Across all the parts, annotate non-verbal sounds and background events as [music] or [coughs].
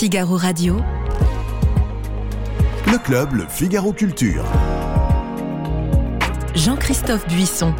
Figaro Radio. Le club, le Figaro Culture. Jean-Christophe Buisson.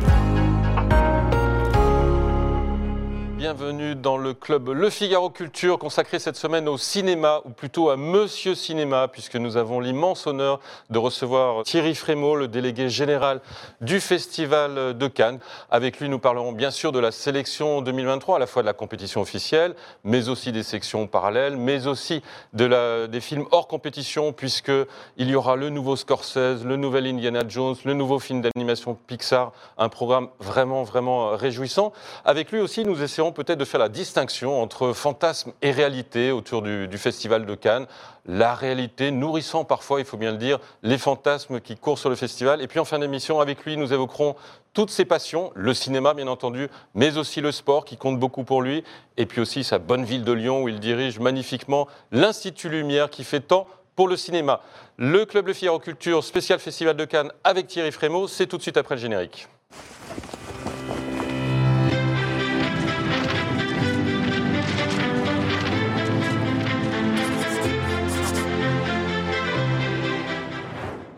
Bienvenue dans le club Le Figaro Culture consacré cette semaine au cinéma, ou plutôt à Monsieur Cinéma, puisque nous avons l'immense honneur de recevoir Thierry Frémaux, le délégué général du Festival de Cannes. Avec lui, nous parlerons bien sûr de la sélection 2023, à la fois de la compétition officielle, mais aussi des sections parallèles, mais aussi de des films hors compétition, puisqu'il y aura le nouveau Scorsese, le nouvel Indiana Jones, le nouveau film d'animation Pixar, un programme vraiment, vraiment réjouissant. Avec lui aussi, nous peut-être de faire la distinction entre fantasme et réalité autour du, du, Festival de Cannes. La réalité nourrissant parfois, il faut bien le dire, les fantasmes qui courent sur le festival. Et puis en fin d'émission, avec lui, nous évoquerons toutes ses passions, le cinéma bien entendu, mais aussi le sport qui compte beaucoup pour lui, et puis aussi sa bonne ville de Lyon où il dirige magnifiquement l'Institut Lumière qui fait tant pour le cinéma. Le Club Le Figaro Culture, spécial Festival de Cannes avec Thierry Frémaux, c'est tout de suite après le générique.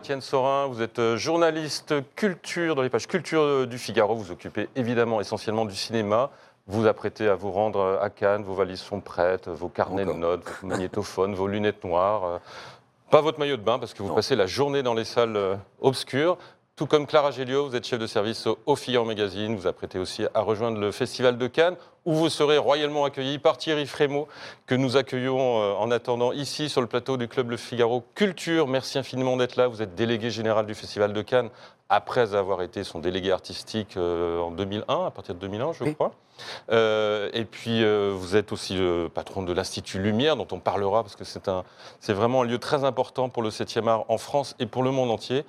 Étienne Sorin, vous êtes euh, journaliste culture dans les pages culture du Figaro. Vous occupez évidemment essentiellement du cinéma. Vous vous apprêtez à vous rendre à Cannes, vos valises sont prêtes, vos carnets Encore. de notes, vos magnétophones, [laughs] vos lunettes noires. Pas votre maillot de bain parce que vous non. passez la journée dans les salles euh, obscures. Tout comme Clara Géliot, vous êtes chef de service au Figaro Magazine. Vous apprêtez aussi à rejoindre le Festival de Cannes, où vous serez royalement accueilli par Thierry Frémaux, que nous accueillons en attendant ici sur le plateau du Club Le Figaro Culture. Merci infiniment d'être là. Vous êtes délégué général du Festival de Cannes, après avoir été son délégué artistique en 2001, à partir de 2001, je oui. crois. Euh, et puis, euh, vous êtes aussi le patron de l'Institut Lumière, dont on parlera, parce que c'est, un, c'est vraiment un lieu très important pour le 7e art en France et pour le monde entier.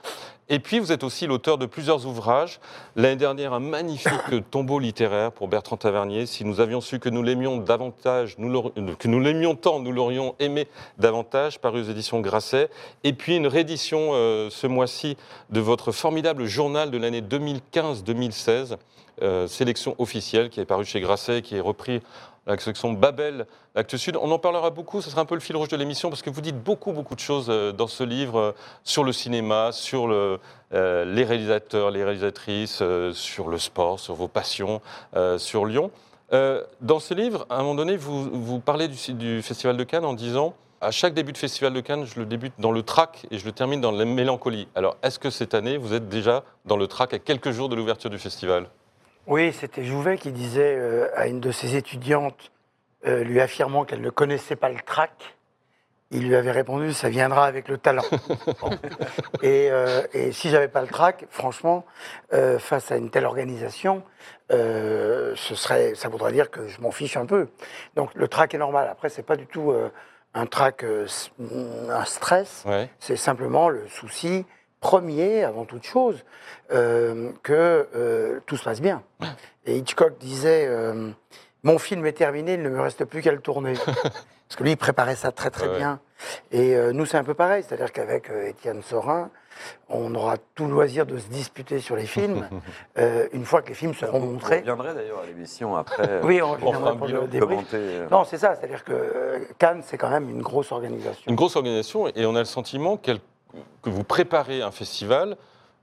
Et puis, vous êtes aussi l'auteur de plusieurs ouvrages. L'année dernière, un magnifique [coughs] tombeau littéraire pour Bertrand Tavernier. Nous avions su que nous l'aimions davantage, nous que nous l'aimions tant, nous l'aurions aimé davantage, paru aux éditions Grasset. Et puis, une réédition euh, ce mois-ci de votre formidable journal de l'année 2015-2016. Euh, sélection officielle qui est parue chez Grasset, qui est repris la section Babel, Actes Sud. On en parlera beaucoup, ce sera un peu le fil rouge de l'émission, parce que vous dites beaucoup, beaucoup de choses dans ce livre euh, sur le cinéma, sur le, euh, les réalisateurs, les réalisatrices, euh, sur le sport, sur vos passions, euh, sur Lyon. Dans ce livre, à un moment donné, vous, parlez du, du Festival de Cannes en disant à chaque début de Festival de Cannes, je le débute dans le trac et je le termine dans la mélancolie. Alors, est-ce que cette année, vous êtes déjà dans le trac à quelques jours de l'ouverture du festival? Oui, c'était Jouvet qui disait euh, à une de ses étudiantes, euh, lui affirmant qu'elle ne connaissait pas le trac, il lui avait répondu ça viendra avec le talent. [laughs] et, euh, et, si j'avais pas le trac, franchement, euh, face à une telle organisation, euh, ce serait, ça voudrait dire que je m'en fiche un peu. Donc le trac est normal. Après, c'est pas du tout un trac, un stress. Ouais. C'est simplement le souci premier, avant toute chose, euh, que euh, tout se passe bien. Et Hitchcock disait euh, Mon film est terminé, il ne me reste plus qu'à le tourner. [laughs] Parce que lui, il préparait ça très très ouais. bien. Et euh, nous, c'est un peu pareil. C'est-à-dire qu'avec Étienne Sorin, on aura tout loisir de se disputer sur les films [laughs] euh, une fois que les films seront on, montrés. On reviendrait d'ailleurs à l'émission après. [laughs] oui, on reviendra pour le débrief. Non, c'est ça. C'est-à-dire que Cannes, c'est quand même une grosse organisation. Une grosse organisation, et on a le sentiment que vous préparez un festival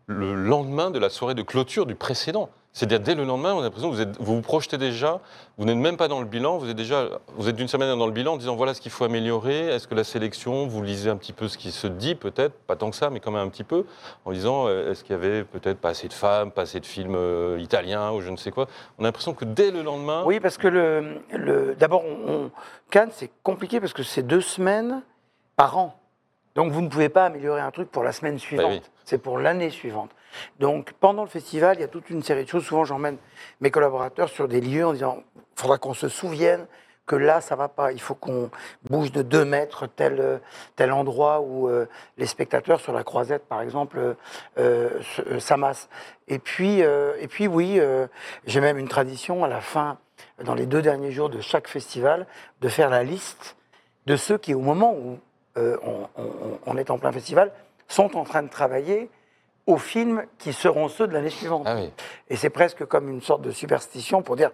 le lendemain de la soirée de clôture du précédent. C'est-à-dire dès le lendemain, on a l'impression que vous, êtes, vous vous projetez déjà, vous n'êtes même pas dans le bilan, vous êtes déjà, vous êtes d'une semaine dans le bilan en disant voilà ce qu'il faut améliorer, est-ce que la sélection, vous lisez un petit peu ce qui se dit peut-être, pas tant que ça, mais quand même un petit peu, en disant est-ce qu'il y avait peut-être pas assez de femmes, pas assez de films euh, italiens ou je ne sais quoi? On a l'impression que dès le lendemain. Oui, parce que le, le d'abord, on, on, Cannes, c'est compliqué parce que c'est deux semaines par an. Donc vous ne pouvez pas améliorer un truc pour la semaine suivante, oui. c'est pour l'année suivante. Donc pendant le festival, il y a toute une série de choses. Souvent, j'emmène mes collaborateurs sur des lieux en disant il faudra qu'on se souvienne que là, ça va pas. Il faut qu'on bouge de deux mètres tel, tel endroit où euh, les spectateurs sur la croisette, par exemple, euh, s'amassent. Et puis, euh, et puis oui, j'ai même une tradition à la fin, dans les deux derniers jours de chaque festival, de faire la liste de ceux qui, au moment où euh, on, est en plein festival, sont en train de travailler aux films qui seront ceux de l'année suivante. Ah oui. Et c'est presque comme une sorte de superstition pour dire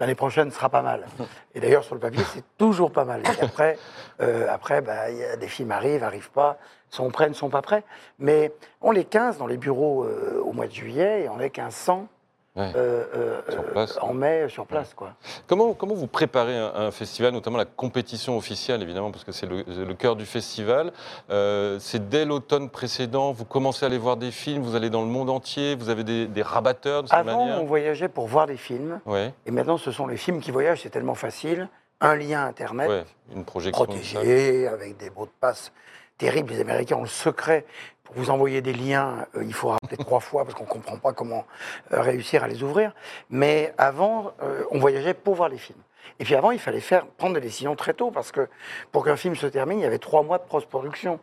l'année prochaine sera pas mal. Et d'ailleurs, sur le papier, c'est toujours pas mal. Et après, [laughs] euh, après bah, il y a des films arrivent, arrivent pas, sont prêts, ne sont pas prêts. Mais on les 15 dans les bureaux euh, au mois de juillet et on est 1500 Ouais. euh, euh, place. en mai sur place. Quoi. Comment, comment vous préparez un, un festival, notamment la compétition officielle, évidemment, parce que c'est le, le cœur du festival Euh, C'est dès l'automne précédent, vous commencez à aller voir des films, vous allez dans le monde entier, vous avez des, des rabatteurs de cette Avant, manière on voyageait pour voir des films. Ouais, Et maintenant, ce sont les films qui voyagent, c'est tellement facile. Un lien Internet. une projection. protégé, avec des mots de passe terribles. Les Américains ont le secret. Pour vous envoyer des liens, euh, il faut rappeler trois fois parce qu'on ne comprend pas comment euh, réussir à les ouvrir. Mais avant, euh, on voyageait pour voir les films. Et puis avant, il fallait faire, prendre des décisions très tôt parce que pour qu'un film se termine, il y avait trois mois de post-production.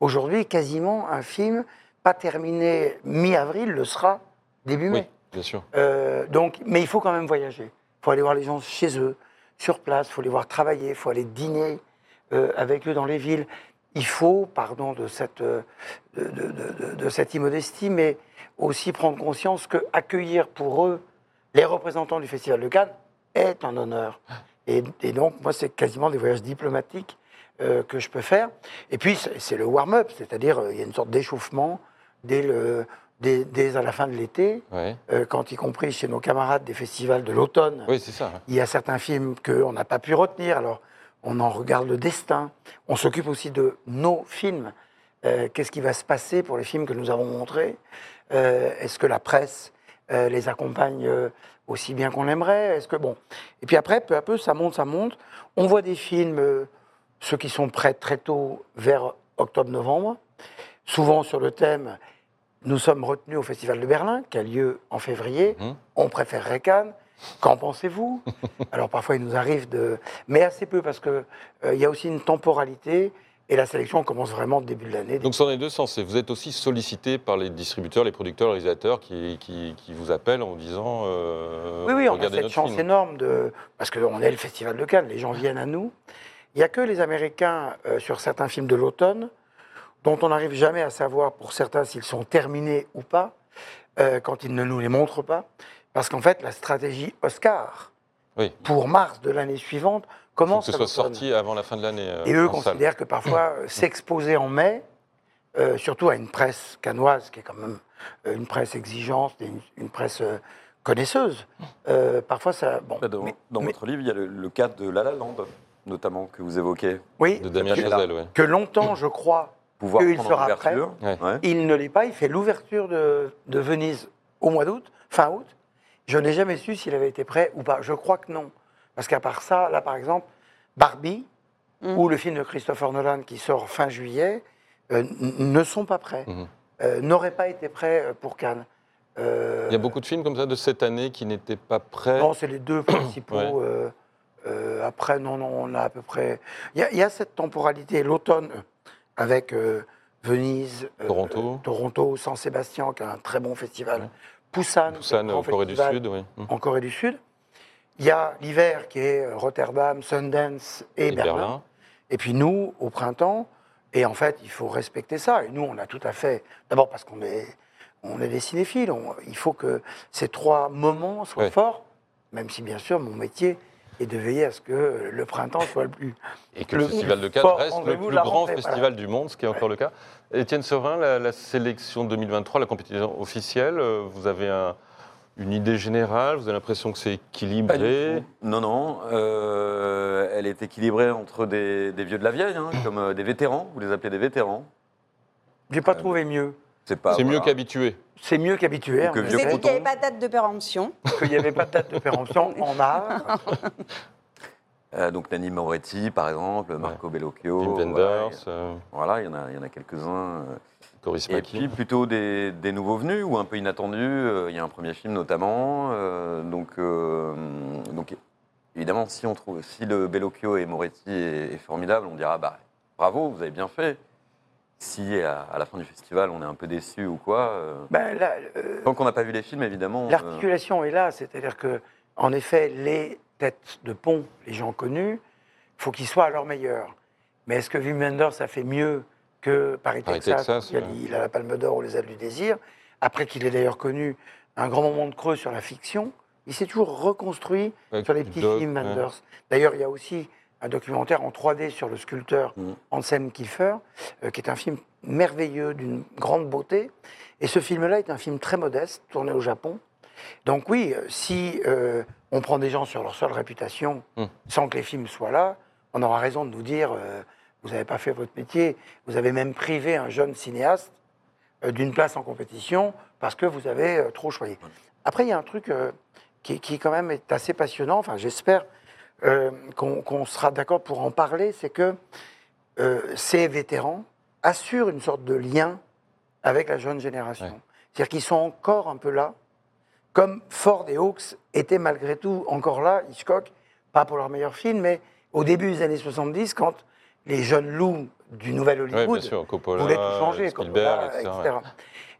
Aujourd'hui, quasiment un film pas terminé mi-avril le sera début mai. Oui, bien sûr. Euh, donc, mais il faut quand même voyager. Il faut aller voir les gens chez eux, sur place, il faut les voir travailler, il faut aller dîner avec eux dans les villes. Il faut, pardon de cette, euh, de, de- de- de- de cette immodestie, mais aussi prendre conscience que accueillir pour eux les représentants du Festival de Cannes est un honneur. Et, et donc, moi, c'est quasiment des voyages diplomatiques euh, que je peux faire. Et puis, c'est le warm-up, c'est-à-dire euh, il y a une sorte d'échauffement dès, le, dès, dès à la fin de l'été, Ouais. euh, quand y compris chez nos camarades des festivals de l'automne, Oui, c'est ça. il y a certains films qu'on n'a pas pu retenir. Alors, on en regarde le destin. On s'occupe aussi de nos films. Euh, Qu'est-ce qui va se passer pour les films que nous avons montrés? Euh, Est-ce que la presse euh, les accompagne aussi bien qu'on l'aimerait? Est-ce que bon Et puis après, peu à peu, ça monte, ça monte. On voit des films, ceux qui sont prêts très tôt, vers octobre-novembre, souvent sur le thème. Nous sommes retenus au Festival de Berlin, qui a lieu en février. Mhm. On préférerait Cannes. Qu'en pensez-vous? [laughs] Alors parfois, il nous arrive de... Mais assez peu, parce qu'il il y a aussi une temporalité, et la sélection commence vraiment au début de l'année. Donc, ça en est deux sens. Vous êtes aussi sollicité par les distributeurs, les producteurs, les réalisateurs qui, qui, qui vous appellent en vous disant euh, Oui, oui, on a cette chance film. énorme, de... parce qu'on est le Festival de Cannes, les gens viennent à nous. Il n'y a que les Américains, euh, sur certains films de l'automne, dont on n'arrive jamais à savoir pour certains s'ils sont terminés ou pas, euh, quand ils ne nous les montrent pas. Parce qu'en fait, la stratégie Oscar, Oui. pour mars de l'année suivante, Il faut commence que ce à soit sorti avant la fin de l'année. euh, Et eux salle. considèrent que parfois [clears throat] euh, s'exposer en mai, euh, surtout à une presse canoise, qui est quand même une presse exigeante, une, une presse connaisseuse, euh, parfois ça. Bon, Dans, mais- dans mais- votre livre, il y a le, le cas de La La Land, notamment, que vous évoquez. oui, De Damien. Chazelle, que longtemps, je crois, Pouvoir qu'il sera l'ouverture. prêt. Ouais. il ne l'est pas. Il fait l'ouverture de, de Venise au mois d'août, fin août. Je n'ai jamais su s'il avait été prêt ou pas. Je crois que non. Parce qu'à part ça, là, par exemple, Barbie, Mm. ou le film de Christopher Nolan qui sort fin juillet, euh, ne sont pas prêts. Mhm. Euh, N'auraient pas été prêts euh, pour Cannes. Euh, Il y a beaucoup de films comme ça de cette année qui n'étaient pas prêts. Non, c'est les deux [coughs] principaux. Ouais. euh, euh, après, non, non, on a à peu près. Il y, a- y a cette temporalité, l'automne, avec euh, Venise, euh, Toronto. Toronto, San Sébastien, qui est un très bon festival. Ouais. Busan, Busan, en Corée du Sud, oui. Mhm. En Corée du Sud. Il y a l'hiver qui est euh, Rotterdam, Sundance et, Et Berlin. Berlin. Et puis nous, au printemps, et en fait, il faut respecter ça. Et nous, on a tout à fait. D'abord parce qu'on est, on est des cinéphiles. on- il faut que ces trois moments soient forts, même si, bien sûr, mon métier est de veiller à ce que le printemps soit le plus. Et que Le le Festival de Cannes reste le plus grand rentrée, festival voilà. du monde, ce qui est encore le cas. Étienne Serin, la, la sélection 2023, la compétition officielle, euh, vous avez un- une idée générale Vous avez l'impression que c'est équilibré. Non, non. euh, elle est équilibrée entre des, des vieux de la vieille, hein, [clears throat] comme euh, des vétérans. Vous les appelez des vétérans. J'ai pas trouvé mieux. C'est mieux qu'habitué. C'est mieux qu'habitué. Que Vous avez dit [laughs] qu'il n'y avait pas de date de péremption. qu'il n'y avait pas de date de péremption en art. Euh, donc Nanni Moretti, par exemple, Marco Bellocchio. Wim voilà, Wenders, euh, Voilà, il y en a, il y en a quelques-uns. euh. Coris Et puis plutôt des, des nouveaux venus ou un peu inattendus. Euh, Il y a un premier film notamment. euh, donc, euh, donc évidemment, si on trouve, si le Bellocchio et Moretti est, est formidable, on dira bah bravo, vous avez bien fait. Si à, à la fin du festival on est un peu déçu ou quoi, euh, Ben, là, euh, tant qu'on n'a pas vu les films, évidemment. euh, L'articulation est là, c'est-à-dire que, en effet, les têtes de pont, les gens connus, il faut qu'ils soient à leur meilleur. Mais est-ce que Wim Wenders a fait mieux que Paris, Paris, Texas, a ouais. il a la Palme d'Or ou les ailes du désir, après qu'il ait d'ailleurs connu un grand moment de creux sur la fiction, il s'est toujours reconstruit Avec sur les petits doc, films ouais. Manders. D'ailleurs, il y a aussi un documentaire en 3D sur le sculpteur. Anselm Kiefer, euh, qui est un film merveilleux, d'une grande beauté. Et ce film-là est un film très modeste, tourné au Japon. Donc oui, euh, si euh, on prend des gens sur leur seule réputation, Mhm. sans que les films soient là, on aura raison de nous dire, euh, vous n'avez pas fait votre métier, vous avez même privé un jeune cinéaste d'une place en compétition parce que vous avez trop choisi. Après, il y a un truc qui, qui quand même est assez passionnant, enfin j'espère euh, qu'on sera d'accord pour en parler, c'est que euh, ces vétérans assurent une sorte de lien avec la jeune génération. Ouais. C'est-à-dire qu'ils sont encore un peu là, comme Ford et Hawks étaient malgré tout encore là, Hitchcock, pas pour leur meilleur film, mais au début des années 70, quand les jeunes loups du Nouvel Ouais, Hollywood sûr, Coppola, voulaient tout changer, Spielberg, Coppola, etc. etc.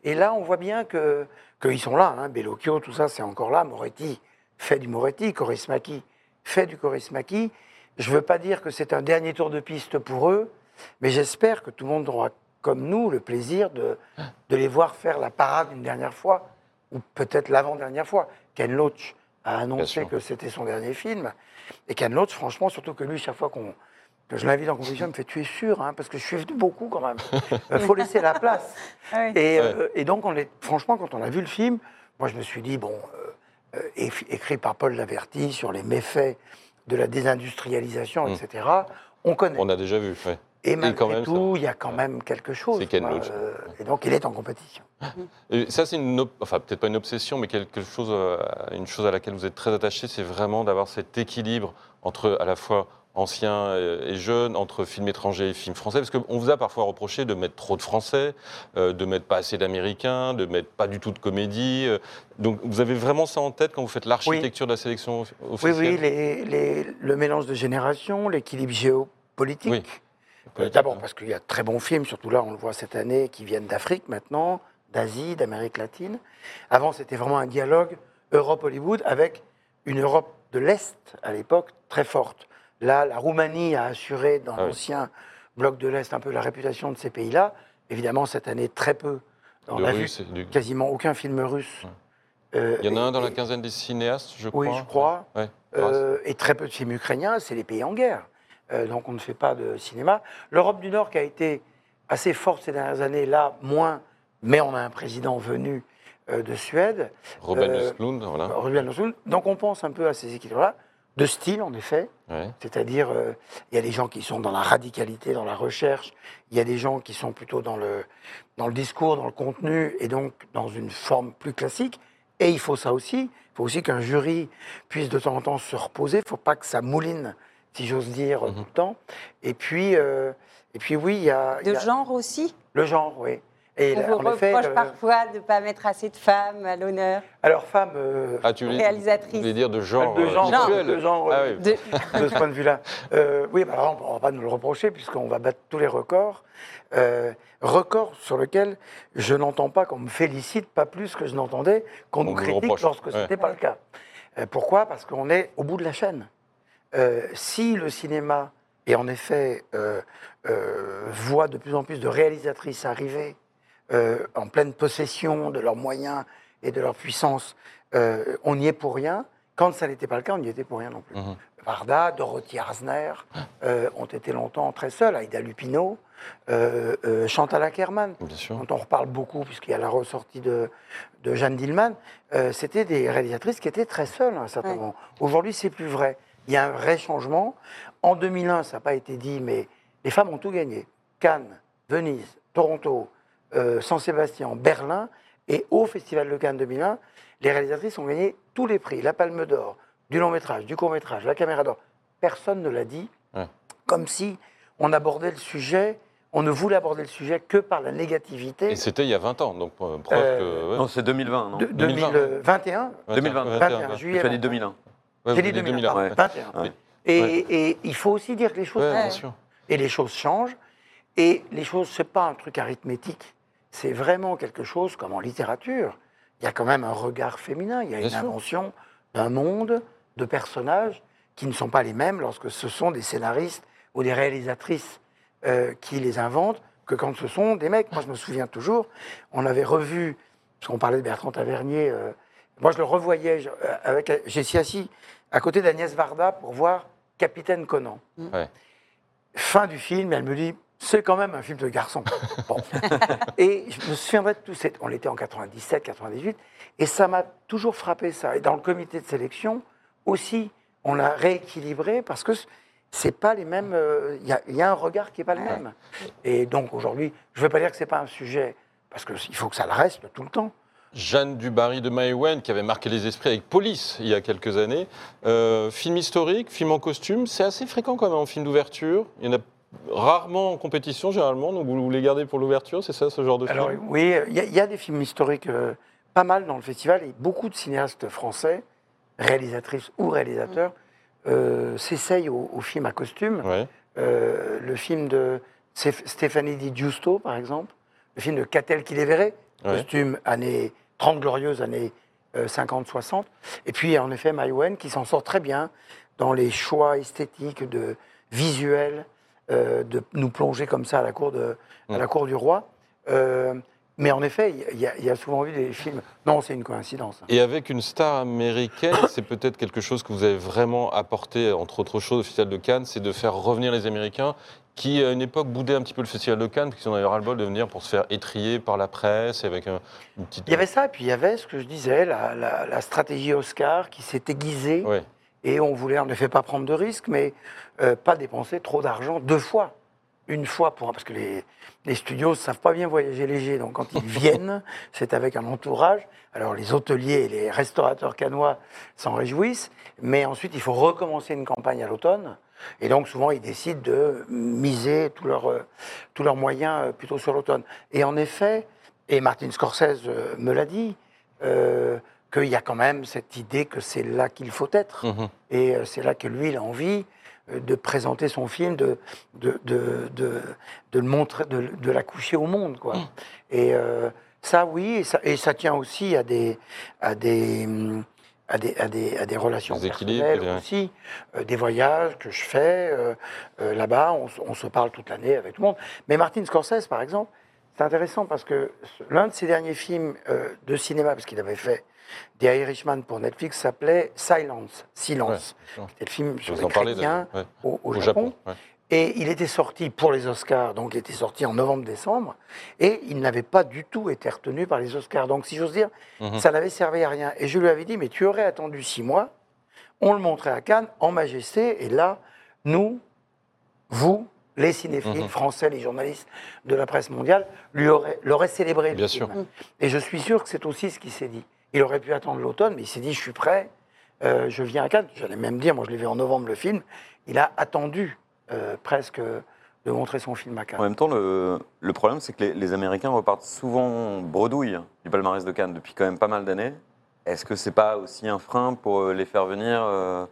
Et là, on voit bien que qu'ils sont là. Hein, Bellocchio, tout ça, c'est encore là. Moretti fait du Moretti, Korismaki fait du Korismaki. Je ne veux pas dire que c'est un dernier tour de piste pour eux, mais j'espère que tout le monde aura, comme nous, le plaisir de, de les voir faire la parade une dernière fois, ou peut-être l'avant-dernière fois. Ken Loach a annoncé que c'était son dernier film. Et Ken Loach, franchement, surtout que lui, chaque fois qu'on que je l'invite en compétition, il me fait Tu es sûr hein, Parce que je suis venu beaucoup quand même. Il [laughs] faut laisser la place. Ah oui. Et, Ouais. euh, et donc, on est, franchement, quand on a vu le film, moi, je me suis dit, bon, euh, euh, écrit par Paul Laverty sur les méfaits de la désindustrialisation, Mm. etc., on connaît. On a déjà vu, ouais. Et malgré même, tout, il y a quand même quelque chose. C'est Ken Loach. euh, et donc, il est en compétition. Et ça, c'est une, enfin peut-être pas une obsession, mais quelque chose, euh, une chose à laquelle vous êtes très attaché, c'est vraiment d'avoir cet équilibre entre à la fois anciens et et jeunes, entre films étrangers et films français, parce qu'on vous a parfois reproché de mettre trop de français, euh, de mettre pas assez d'américains, de mettre pas du tout de comédie. euh. donc vous avez vraiment ça en tête quand vous faites l'architecture de la sélection Oui, officielle? oui, les- les- le mélange de générations, l'équilibre géopolitique. Oui. Euh, D'abord parce qu'il y a de très bons films, surtout là, on le voit cette année, qui viennent d'Afrique maintenant, d'Asie, d'Amérique latine. Avant, c'était vraiment un dialogue Europe-Hollywood avec une Europe de l'Est, à l'époque, très forte. Là, la Roumanie a assuré dans Ah oui. l'ancien bloc de l'Est un peu la réputation de ces pays-là. Évidemment, cette année, très peu. On a Russe du- quasiment aucun film russe. Ouais. Euh, Il y en a un dans la quinzaine des cinéastes, je crois. Oui, je crois. Ouais. Euh, et très peu de films ukrainiens, c'est les pays en guerre. Euh, donc on ne fait pas de cinéma. L'Europe du Nord qui a été assez forte ces dernières années, là, moins, mais on a un président venu de Suède, Robin euh, Östlund, voilà. Ruben Östlund. Donc on pense un peu à ces équilibres-là, de style en effet, Ouais. c'est-à-dire euh, il y a des gens qui sont dans la radicalité, dans la recherche, il y a des gens qui sont plutôt dans le, dans le discours, dans le contenu, et donc dans une forme plus classique. Et il faut ça aussi, il faut aussi qu'un jury puisse de temps en temps se reposer, il ne faut pas que ça mouline, si j'ose dire, Mhm. tout le temps. Et puis, euh, et puis oui, il y a, y a genre aussi? Le genre, oui. Et On là, vous en reproche le- parfois de ne pas mettre assez de femmes à l'honneur. alors femme, euh, Ah, tu voulais, Réalisatrice. vous voulez dire de genre, de euh, genre, de genre, Ah euh, oui. De... de ce point de vue-là. Euh, oui, bah alors, on ne va pas nous le reprocher puisqu'on va battre tous les records. Euh, records sur lesquels je n'entends pas qu'on me félicite, pas plus que je n'entendais qu'on On nous critique reproche. lorsque Ouais. ce n'était pas le cas. Euh, pourquoi? Parce qu'on est au bout de la chaîne. Euh, si le cinéma, et en effet, euh, euh, voit de plus en plus de réalisatrices arriver euh, en pleine possession de leurs moyens et de leur puissance, euh, on n'y est pour rien. Quand ça n'était pas le cas, on n'y était pour rien non plus. Mhm. Varda, Dorothy Arzner euh, ont été longtemps très seuls, Aïda Lupino, euh, euh, Chantal Ackerman, dont on reparle beaucoup puisqu'il y a la ressortie de, de Jeanne Dillman. Euh, C'était des réalisatrices qui étaient très seules à un certain Ouais. moment. Aujourd'hui, c'est plus vrai. Il y a un vrai changement. En 2001, ça n'a pas été dit, mais les femmes ont tout gagné. Cannes, Venise, Toronto, euh, San Sébastien, Berlin, et au Festival de Cannes 2001, les réalisatrices ont gagné tous les prix, la Palme d'Or, du long métrage, du court métrage, la Caméra d'Or. Personne ne l'a dit, Ouais. comme si on abordait le sujet, on ne voulait aborder le sujet que par la négativité. Et c'était il y a 20 ans, donc euh, preuve Euh, que. ouais. Non, c'est 2020, non de, 2020. 2021, 2020. 21, ouais. juillet. Tu as dit 2001. Ouais, J'ai dit dites 2001, ouais. pardon, 21. Ouais. Et, Ouais. et il faut aussi dire que les choses Ouais, Ouais. bien sûr. et les choses changent. Et les choses, c'est pas un truc arithmétique. C'est vraiment quelque chose comme en littérature. Il y a quand même un regard féminin. Il y a Bien une sûr. invention d'un monde, de personnages qui ne sont pas les mêmes lorsque ce sont des scénaristes ou des réalisatrices euh, qui les inventent que quand ce sont des mecs. Moi, je me souviens toujours, on avait revu, parce qu'on parlait de Bertrand Tavernier, euh, Moi, je le revoyais. je- euh, avec, assis à côté d'Agnès Varda pour voir Capitaine Conan. Ouais. Fin du film, elle me dit c'est quand même un film de garçon. [laughs] Bon. et je me souviendrai de tout. cette- On était en 97, 98, et ça m'a toujours frappé ça. Et dans le comité de sélection aussi, on l'a rééquilibré parce que c'est pas les mêmes. euh, Il y, a- il y a un regard qui est pas le même. Et donc aujourd'hui, je ne veux pas dire que c'est pas un sujet parce qu'il faut que ça le reste tout le temps. Jeanne Dubarry de Maïwen, qui avait marqué les esprits avec Police il y a quelques années. Euh, film historique, film en costume, c'est assez fréquent quand même en film d'ouverture. Il y en a rarement en compétition généralement, donc vous, vous les gardez pour l'ouverture, c'est ça ce genre de Alors film oui, il y, a- il y a des films historiques euh, pas mal dans le festival et beaucoup de cinéastes français, réalisatrices ou réalisateurs, euh, s'essayent au, au film à costume. Ouais. Euh, le film de Stéphanie Di Giusto, par exemple, le film de Catel qui les verrait, Ouais. costume années 30 glorieuses, années 50-60. Et puis en effet, Maïwen qui s'en sort très bien dans les choix esthétiques, de visuels, de nous plonger comme ça à la cour, de, à la cour du roi. Euh, mais en effet, il y, a- il y a souvent eu des films. Non, c'est une coïncidence. Et avec une star américaine, [coughs] c'est peut-être quelque chose que vous avez vraiment apporté, entre autres choses, au Festival de Cannes, c'est de faire revenir les Américains qui, à une époque, boudaient un petit peu le Festival de Cannes, parce qu'ils en avaient ras-le-bol de venir pour se faire étrier par la presse, et avec un- une petite... Il y avait ça, et puis il y avait ce que je disais, la, la- la stratégie Oscar qui s'est aiguisée. Ouais. Et on voulait en effet pas prendre de risques, mais euh, pas dépenser trop d'argent deux fois. Une fois pour parce que les, les studios ne savent pas bien voyager léger, donc quand ils [laughs] viennent, c'est avec un entourage. Alors les hôteliers et les restaurateurs canois s'en réjouissent, mais ensuite il faut recommencer une campagne à l'automne. Et donc souvent ils décident de miser tous leurs euh, moyens euh, plutôt sur l'automne. Et en effet, et Martin Scorsese me l'a dit, euh, qu'il y a quand même cette idée que c'est là qu'il faut être. Mhm. Et euh, c'est là que lui, il a envie euh, de présenter son film, de, de, de, de, de le montrer, de, de l'accoucher au monde. Quoi. Et euh, ça, oui, et ça, et ça tient aussi à des, à des, hum, à des, à des, à des relations Des personnelles aussi, euh, des voyages que je fais euh, là-bas, on, se- on se parle toute l'année avec tout le monde. Mais Martin Scorsese, par exemple, c'est intéressant parce que l'un de ses derniers films de cinéma, parce qu'il avait fait The Irishman pour Netflix, s'appelait Silence, Silence. Ouais. C'était le film Je sur vous les chrétiens ouais. au, au Au Japon. Japon. ouais. Et il était sorti pour les Oscars, donc il était sorti en novembre-décembre, et il n'avait pas du tout été retenu par les Oscars. Donc, si j'ose dire, Mhm. ça n'avait servi à rien. Et je lui avais dit, mais tu aurais attendu six mois, on le montrait à Cannes, en majesté, et là, nous, vous, les cinéphiles Mhm. français, les journalistes de la presse mondiale, l'auraient célébré. le Bien film. sûr. Et je suis sûr que c'est aussi ce qu'il s'est dit. Il aurait pu attendre l'automne, mais il s'est dit, je suis prêt, euh, je viens à Cannes. J'allais même dire, moi je l'ai vu en novembre le film, il a attendu euh, presque de montrer son film à Cannes. En même temps, le, le problème, c'est que les, les Américains repartent souvent bredouille du palmarès de Cannes depuis quand même pas mal d'années. Est-ce que c'est pas aussi un frein pour euh, les faire venir euh,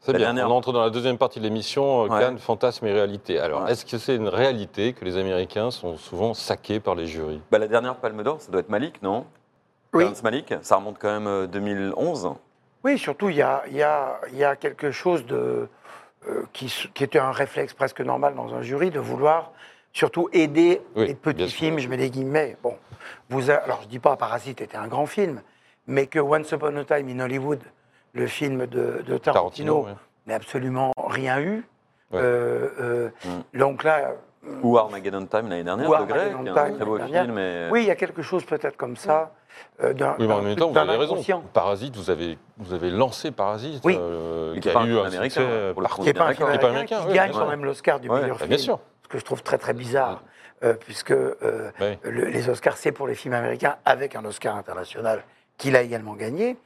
C'est La bien, dernière- on entre dans la deuxième partie de l'émission, Ouais. Cannes, fantasme et réalité. Alors, Ouais. est-ce que c'est une réalité que les Américains sont souvent saqués par les jurys? Bah, La dernière Palme d'Or, ça doit être Malik, non? Oui. Terrence Malik, ça remonte quand même euh, 2011. Oui, surtout, il y a, y a- y a quelque chose de, euh, qui, qui était un réflexe presque normal dans un jury, de vouloir surtout aider Oui, les petits sûr. films, je mets des guillemets. Bon, vous a- alors je dis pas Parasite était un grand film, mais que Once Upon a Time in Hollywood, le film de, de Tarantino, ouais. n'a absolument rien eu. Ouais. Euh, euh, Mm. Donc là, Ou Armageddon Time l'année dernière, Ou de Armageddon qui est un très beau film. Et... oui, il y a quelque chose peut-être comme ça. Euh, Oui, mais en même temps, vous avez raison. Parasite, vous avez, vous avez lancé Parasite, Oui. euh, qui a eu un succès hein, qui n'est pas un film Qui est pas américain, américain, qui oui, gagne quand même l'Oscar du Ouais, meilleur bah, film. bien sûr. Ce que je trouve très très bizarre, euh, puisque euh, Ouais. le- les Oscars, c'est pour les films américains, avec un Oscar international qu'il a également gagné.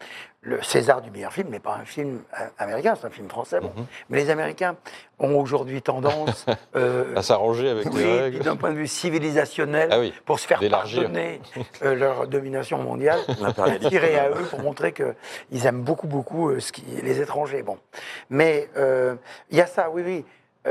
Le César du meilleur film n'est pas un film euh, américain, c'est un film français. bon. Mhm. Mais les Américains ont aujourd'hui tendance, [laughs] euh, À s'arranger avec oui, les règles. d'un point de vue civilisationnel, Ah oui, pour se faire pardonner euh, leur domination mondiale, [laughs] tirer à eux pour montrer qu'ils aiment beaucoup, beaucoup euh, ce qui, les étrangers. Bon. Mais il y a ça, oui, oui.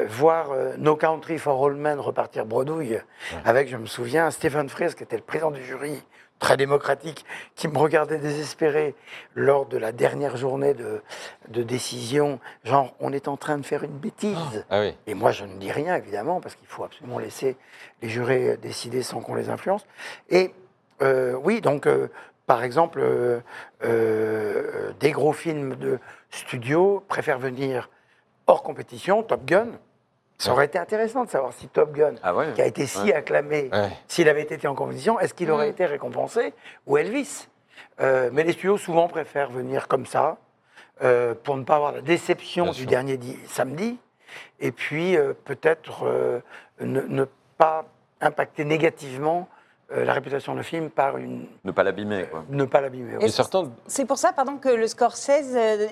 Voir euh, No Country for All Men repartir bredouille, avec, je me souviens, Stephen Frears, qui était le président du jury, très démocratique, qui me regardait désespéré lors de la dernière journée de, de décision, genre, on est en train de faire une bêtise. Ah oui. Et moi, je ne dis rien, évidemment, parce qu'il faut absolument laisser les jurés décider sans qu'on les influence. Et euh, oui, donc, euh, par exemple, euh, des gros films de studio préfèrent venir hors compétition, Top Gun. Ça aurait été intéressant de savoir si Top Gun, Ah ouais qui a été si Ouais. acclamé, Ouais. s'il avait été en compétition, est-ce qu'il aurait Mm. été récompensé ou Elvis? Euh, Mais les studios souvent préfèrent venir comme ça euh, pour ne pas avoir la déception Bien du sûr. dernier di- samedi et puis euh, peut-être euh, ne, ne pas impacter négativement euh, la réputation du film par une Ne pas l'abîmer, quoi. ne pas l'abîmer. Et certains, C'est pour ça, pardon, que le Scorsese, euh,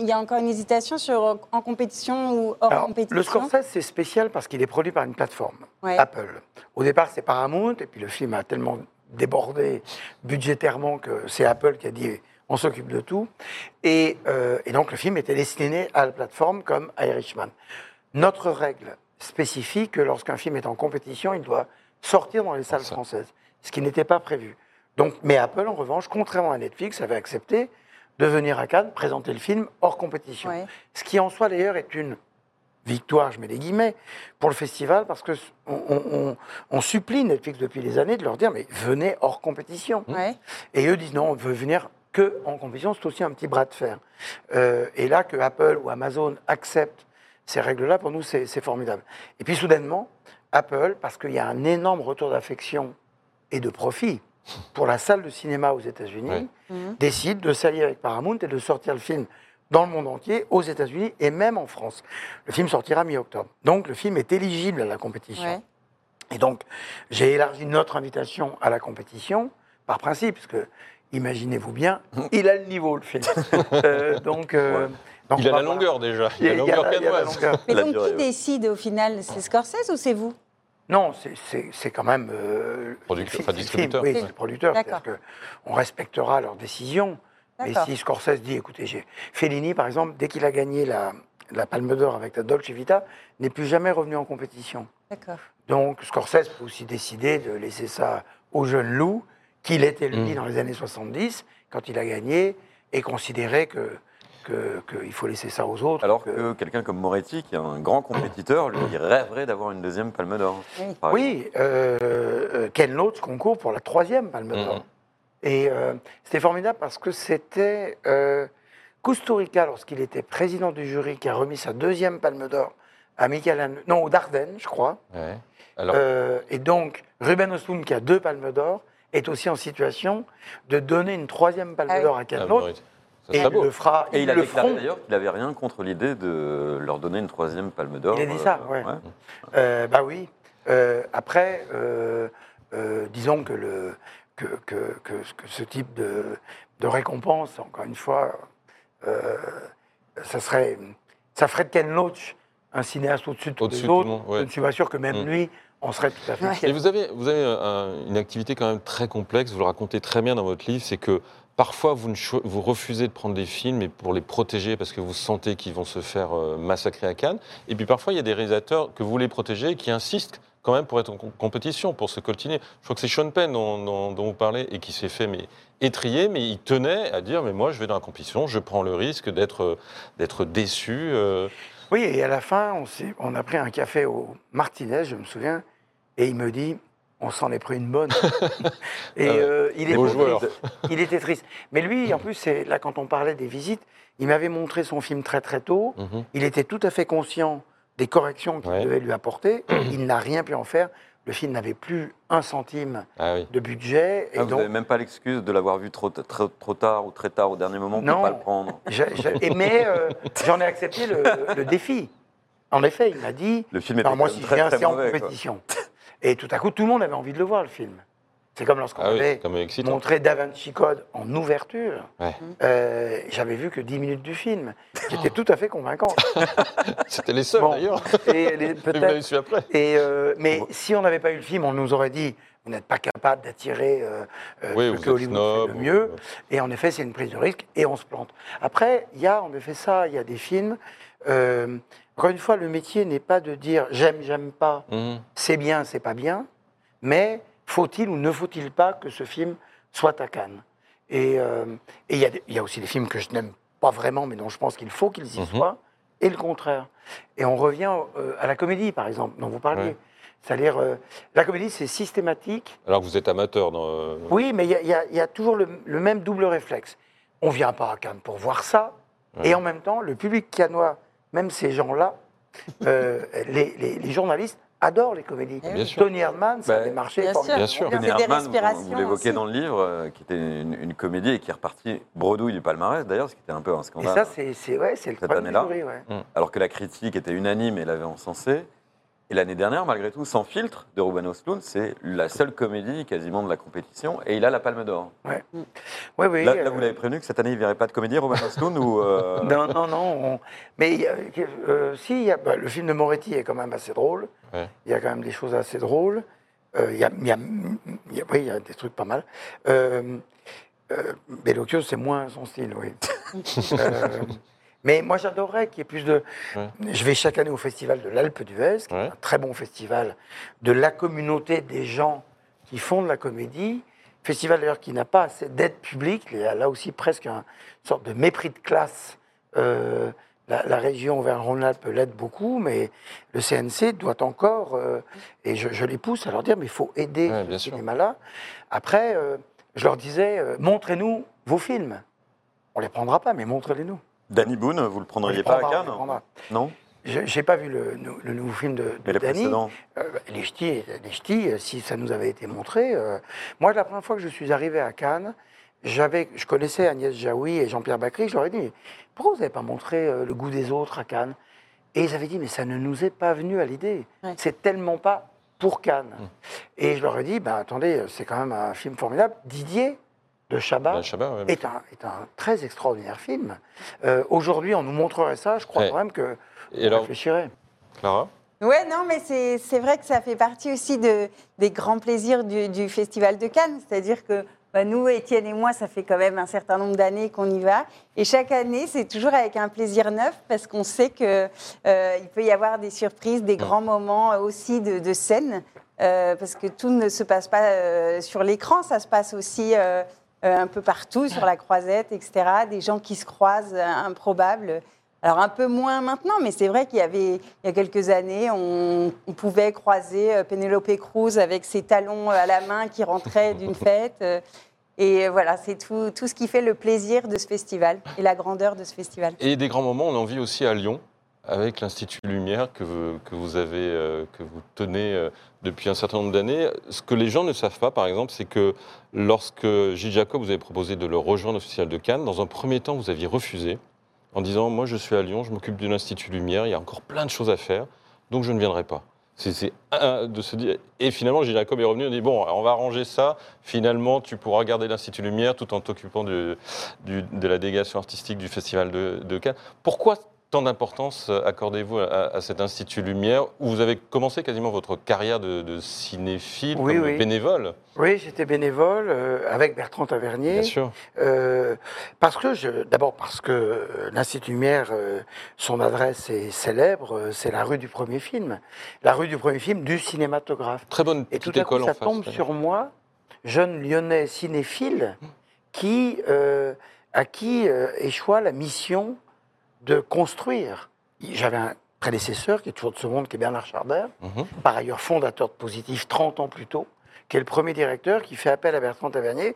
il y a encore une hésitation sur euh, en compétition ou hors Alors, compétition. le Scorsese, c'est spécial parce qu'il est produit par une plateforme, Ouais. Apple. Au départ, c'est Paramount, et puis le film a tellement débordé budgétairement que c'est Apple qui a dit on s'occupe de tout. Et, euh, et donc, le film était destiné à la plateforme comme Irishman. Notre règle spécifie que lorsqu'un film est en compétition, il doit sortir dans les salles Ça. françaises, ce qui n'était pas prévu. Donc, mais Apple, en revanche, contrairement à Netflix, avait accepté de venir à Cannes présenter le film hors compétition. Ce qui en soi d'ailleurs est une victoire, je mets des guillemets, pour le festival, parce que on, on- on- on supplie Netflix depuis des années de leur dire mais venez hors compétition. Ouais. Et eux disent non, on veut venir que en compétition, c'est aussi un petit bras de fer. Euh, et là, que Apple ou Amazon acceptent ces règles-là, pour nous, c'est formidable. Et puis soudainement, Apple, parce qu'il y a un énorme retour d'affection et de profit pour la salle de cinéma aux États-Unis. Mhm. décide de s'allier avec Paramount et de sortir le film dans le monde entier, aux États-Unis et même en France. Le film sortira mi-octobre. Donc le film est éligible à la compétition. Ouais. Et donc, j'ai élargi notre invitation à la compétition, par principe, parce que, imaginez-vous bien, [laughs] il a le niveau, le film. Euh, donc, euh, donc, il a la longueur déjà. Il Il a la longueur il y a la canoise. longueur. Mais La donc, durée, qui ouais. décide au final C'est Scorsese ou c'est vous? Non, c'est- c'est c'est quand même. euh, Producteur, enfin, distributeur. Oui, Ouais. producteur. C'est-à-dire qu'on respectera leurs décisions. Mais si Scorsese dit, écoutez, j'ai Fellini, par exemple, dès qu'il a gagné la, la Palme d'Or avec la Dolce Vita, n'est plus jamais revenu en compétition. D'accord. Donc Scorsese peut aussi décider de laisser ça au jeune loup, qu'il était lui Mm. dans les années 70, quand il a gagné, et considérer que que- qu'il faut laisser ça aux autres. Alors que- que quelqu'un comme Moretti, qui est un grand compétiteur, lui, il rêverait d'avoir une deuxième palme d'or. Oui. euh, euh, Ken Loach concourt pour la troisième Palme d'Or. Mhm. Et euh, c'était formidable parce que c'était euh, Kusturica, lorsqu'il était président du jury, qui a remis sa deuxième Palme d'Or à Michael non, au Dardenne, je crois. Ouais. Alors, Euh, et donc, Ruben Östlund, qui a deux Palmes d'Or, est aussi en situation de donner une troisième Palme Ah oui. d'Or à Ken ah, Loach. Ça Et il beau. le fera. Et il a le déclaré d'ailleurs qu'il n'avait rien contre l'idée de leur donner une troisième palme d'or. Il a dit ça, ouais. ouais. Euh, bah oui. Euh, après, euh, euh, disons que, le, que, que, que, que ce type de, de récompense, encore une fois, euh, ça, serait, ça ferait de Ken Loach un cinéaste au-dessus de tous Au-dessus les de tout autres. le monde, ouais. Je ne suis pas sûr que même Mm. lui en serait tout à fait. Et vous avez, vous avez un- une activité quand même très complexe, vous le racontez très bien dans votre livre, c'est que parfois vous, refusez de prendre des films pour les protéger parce que vous sentez qu'ils vont se faire euh, massacrer à Cannes. Et puis parfois il y a des réalisateurs que vous voulez protéger et qui insistent quand même pour être en com- compétition, pour se coltiner. Je crois que c'est Sean Penn dont, vous parlez et qui s'est fait mais, étrier, mais il tenait à dire mais moi je vais dans la compétition, je prends le risque d'être euh, déçu. euh. Oui, et à la fin, on a pris un café au Martinez, je me souviens, et il me dit on s'en est pris une bonne. [laughs] et Ah euh, il, était joueur. triste. il était triste. Mais lui, en plus, c'est là, quand on parlait des visites, il m'avait montré son film très très tôt. Mhm. Il était tout à fait conscient des corrections qu'il Ouais. devait lui apporter. il n'a rien pu en faire. Le film n'avait plus un centime Ah oui. de budget. Et Ah, vous donc, n'avez même pas l'excuse de l'avoir vu trop, trop, trop tard ou très tard au dernier moment pour Non. ne pas le prendre. [laughs] et- mais euh, j'en ai accepté le, le défi. En effet, il m'a dit Le film Alors moi, si même je viens, très, c'est très en quoi. Et tout à coup, tout le monde avait envie de le voir, le film. C'est comme lorsqu'on Ah avait excitant. montré Da Vinci Code en ouverture. Ouais. Euh, J'avais vu que 10 minutes du film, qui était tout à fait convaincant. [laughs] C'était les seuls Bon, d'ailleurs. Et les- [laughs] su après. Et euh, mais si on n'avait pas eu le film, on nous aurait dit vous n'êtes pas capable d'attirer euh, euh, Oui, ce que Hollywood snob, fait ou- mieux. Et en effet, c'est une prise de risque et on se plante. Après, il y a en effet ça, il y a des films. euh, encore une fois, le métier n'est pas de dire j'aime, j'aime pas, Mhm. c'est bien, c'est pas bien, mais faut-il ou ne faut-il pas que ce film soit à Cannes? Et euh, il y, a y aussi des films que je n'aime pas vraiment, mais dont je pense qu'il faut qu'ils y Mhm. soient. et le contraire. Et on revient euh, à la comédie, par exemple, dont vous parliez. Ouais. C'est-à-dire, euh, la comédie, c'est systématique. Alors vous êtes amateur dans. Oui, mais il y a- y, y toujours le, le même double réflexe. On vient pas à Cannes pour voir ça, Ouais. et en même temps, le public cannois, même ces gens-là, euh, [laughs] les, les- les journalistes adorent les comédies. Eh. Bien sûr. Tony Erdmann, ça Bah, a marché Bien sûr. Bien sûr. Tony des Erdmann, vous- respirations vous l'évoquez aussi. dans le livre, euh, qui était une, une comédie et qui est reparti bredouille du palmarès d'ailleurs, ce qui était un peu un Et scandale. ça, c'est c'est- ouais, c'est le Cette problème du année-là. jury, ouais. alors que la critique était unanime et l'avait encensé. Et l'année dernière, malgré tout, Sans filtre de Ruben Östlund, c'est la seule comédie quasiment de la compétition et il a la Palme d'Or. Ouais, oui. Là, là, euh, vous l'avez prévenu que cette année, il ne verrait pas de comédie, Ruben Östlund ou euh, [laughs] Non, non, non. on- Mais il y a- euh, si, il y a- bah, le film de Moretti est quand même assez drôle. Ouais. Il y a quand même des choses assez drôles. Euh, il, y a, il y a- il y a- oui, il y a des trucs pas mal. Euh, euh, Bellocchio, c'est moins son style, oui. [laughs] Mais moi, j'adorerais qu'il y ait plus de. Ouais. Je vais chaque année au festival de l'Alpe d'Huez, qui Ouais. est un très bon festival de la communauté des gens qui font de la comédie. Festival d'ailleurs qui n'a pas assez d'aide publique. Il y a là aussi presque un- une sorte de mépris de classe. Euh, la, la région vers Rhône-Alpes l'aide beaucoup, mais le CNC doit encore, euh, et je, je les pousse à leur dire, mais il faut aider Ouais, ce cinéma-là. Après, euh, je leur disais, montrez-nous vos films. On les prendra pas, mais montrez-les-nous. Danny Boone, vous le prendriez pas à prendra, Cannes. Non Je n'ai pas vu le, nou- le nouveau film de, de Mais les Danny. précédents Euh, les ch'tis, les ch'tis, euh, si ça nous avait été montré. euh, moi, la première fois que je suis arrivé à Cannes, j'avais, je connaissais Agnès Jaoui et Jean-Pierre Bacry. Je leur ai dit, pourquoi vous n'avez pas montré euh, le goût des autres à Cannes? Et ils avaient dit, mais ça ne nous est pas venu à l'idée. Ouais. C'est tellement pas pour Cannes. Et je leur ai dit, ben, attendez, c'est quand même un film formidable. Didier de Chabat Chabat, ouais. est, un, est un très extraordinaire film. Euh, Aujourd'hui, on nous montrerait ça, je crois Ouais. quand même que Et alors, réfléchirait. Clara Ouais, non, mais c'est c'est vrai que ça fait partie aussi de, des grands plaisirs du, du Festival de Cannes. C'est-à-dire que bah, nous, Étienne et moi, ça fait quand même un certain nombre d'années qu'on y va. Et chaque année, c'est toujours avec un plaisir neuf parce qu'on sait qu'il peut y avoir des surprises, des grands moments aussi de, de scène. euh, parce que tout ne se passe pas euh, sur l'écran, ça se passe aussi euh, euh, un peu partout, sur la croisette, etc. Des gens qui se croisent, euh, improbables. Alors un peu moins maintenant, mais c'est vrai qu'il y avait il y a quelques années, on, on pouvait croiser euh, Penelope Cruz avec ses talons euh, à la main qui rentrait d'une [laughs] fête. euh, Et voilà, c'est tout, tout ce qui fait le plaisir de ce festival et la grandeur de ce festival. Et des grands moments, on en vit aussi à Lyon, avec l'Institut Lumière que vous, avez, euh, que vous tenez euh, depuis un certain nombre d'années. Ce que les gens ne savent pas, par exemple, c'est que lorsque Gilles Jacob vous avez proposé de le rejoindre au Festival de Cannes, dans un premier temps, vous aviez refusé en disant Moi, je suis à Lyon, je m'occupe de l'Institut Lumière, il y a encore plein de choses à faire, donc je ne viendrai pas. C'est- de se dire. Et finalement, Gilles Jacob est revenu et dit Bon, on va arranger ça. Finalement, tu pourras regarder l'Institut Lumière tout en t'occupant de la délégation artistique du Festival de Cannes. Pourquoi tant d'importance accordez-vous à, à cet Institut Lumière où vous avez commencé quasiment votre carrière de, de cinéphile Oui, comme oui. bénévole Oui, j'étais bénévole euh, avec Bertrand Tavernier. Bien sûr. Euh, parce que, d'abord parce que euh, l'Institut Lumière, euh, son adresse est célèbre, euh, c'est la rue du premier film. La rue du premier film du cinématographe. Très bonne Et petite tout à coup, école ça en face. tombe sur moi, jeune lyonnais cinéphile, qui, euh, à qui euh, échoua la mission de construire. J'avais un prédécesseur qui est toujours de ce monde, qui est Bernard Charder, Mhm. par ailleurs fondateur de Positif 30 ans plus tôt, qui est le premier directeur qui fait appel à Bertrand Tavernier.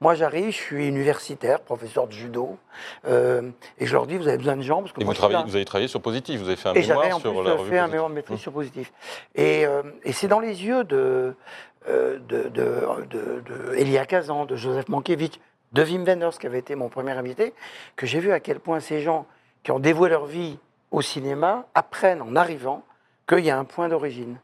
Moi, j'arrive, je suis universitaire, professeur de judo, euh, et je leur dis, vous avez besoin de gens parce que Et moi, vous, travaillez, vous avez travaillé sur Positif, vous avez fait un Et mémoire en sur plus la revue fait un mémoire de maîtrise sur positif. Et, euh, et c'est dans les yeux de, euh, de, de, de- de Elia Kazan, de Joseph Mankiewicz, de Wim Wenders, qui avait été mon premier invité, que j'ai vu à quel point ces gens qui ont dévoué leur vie au cinéma apprennent en arrivant qu'il y a un point d'origine.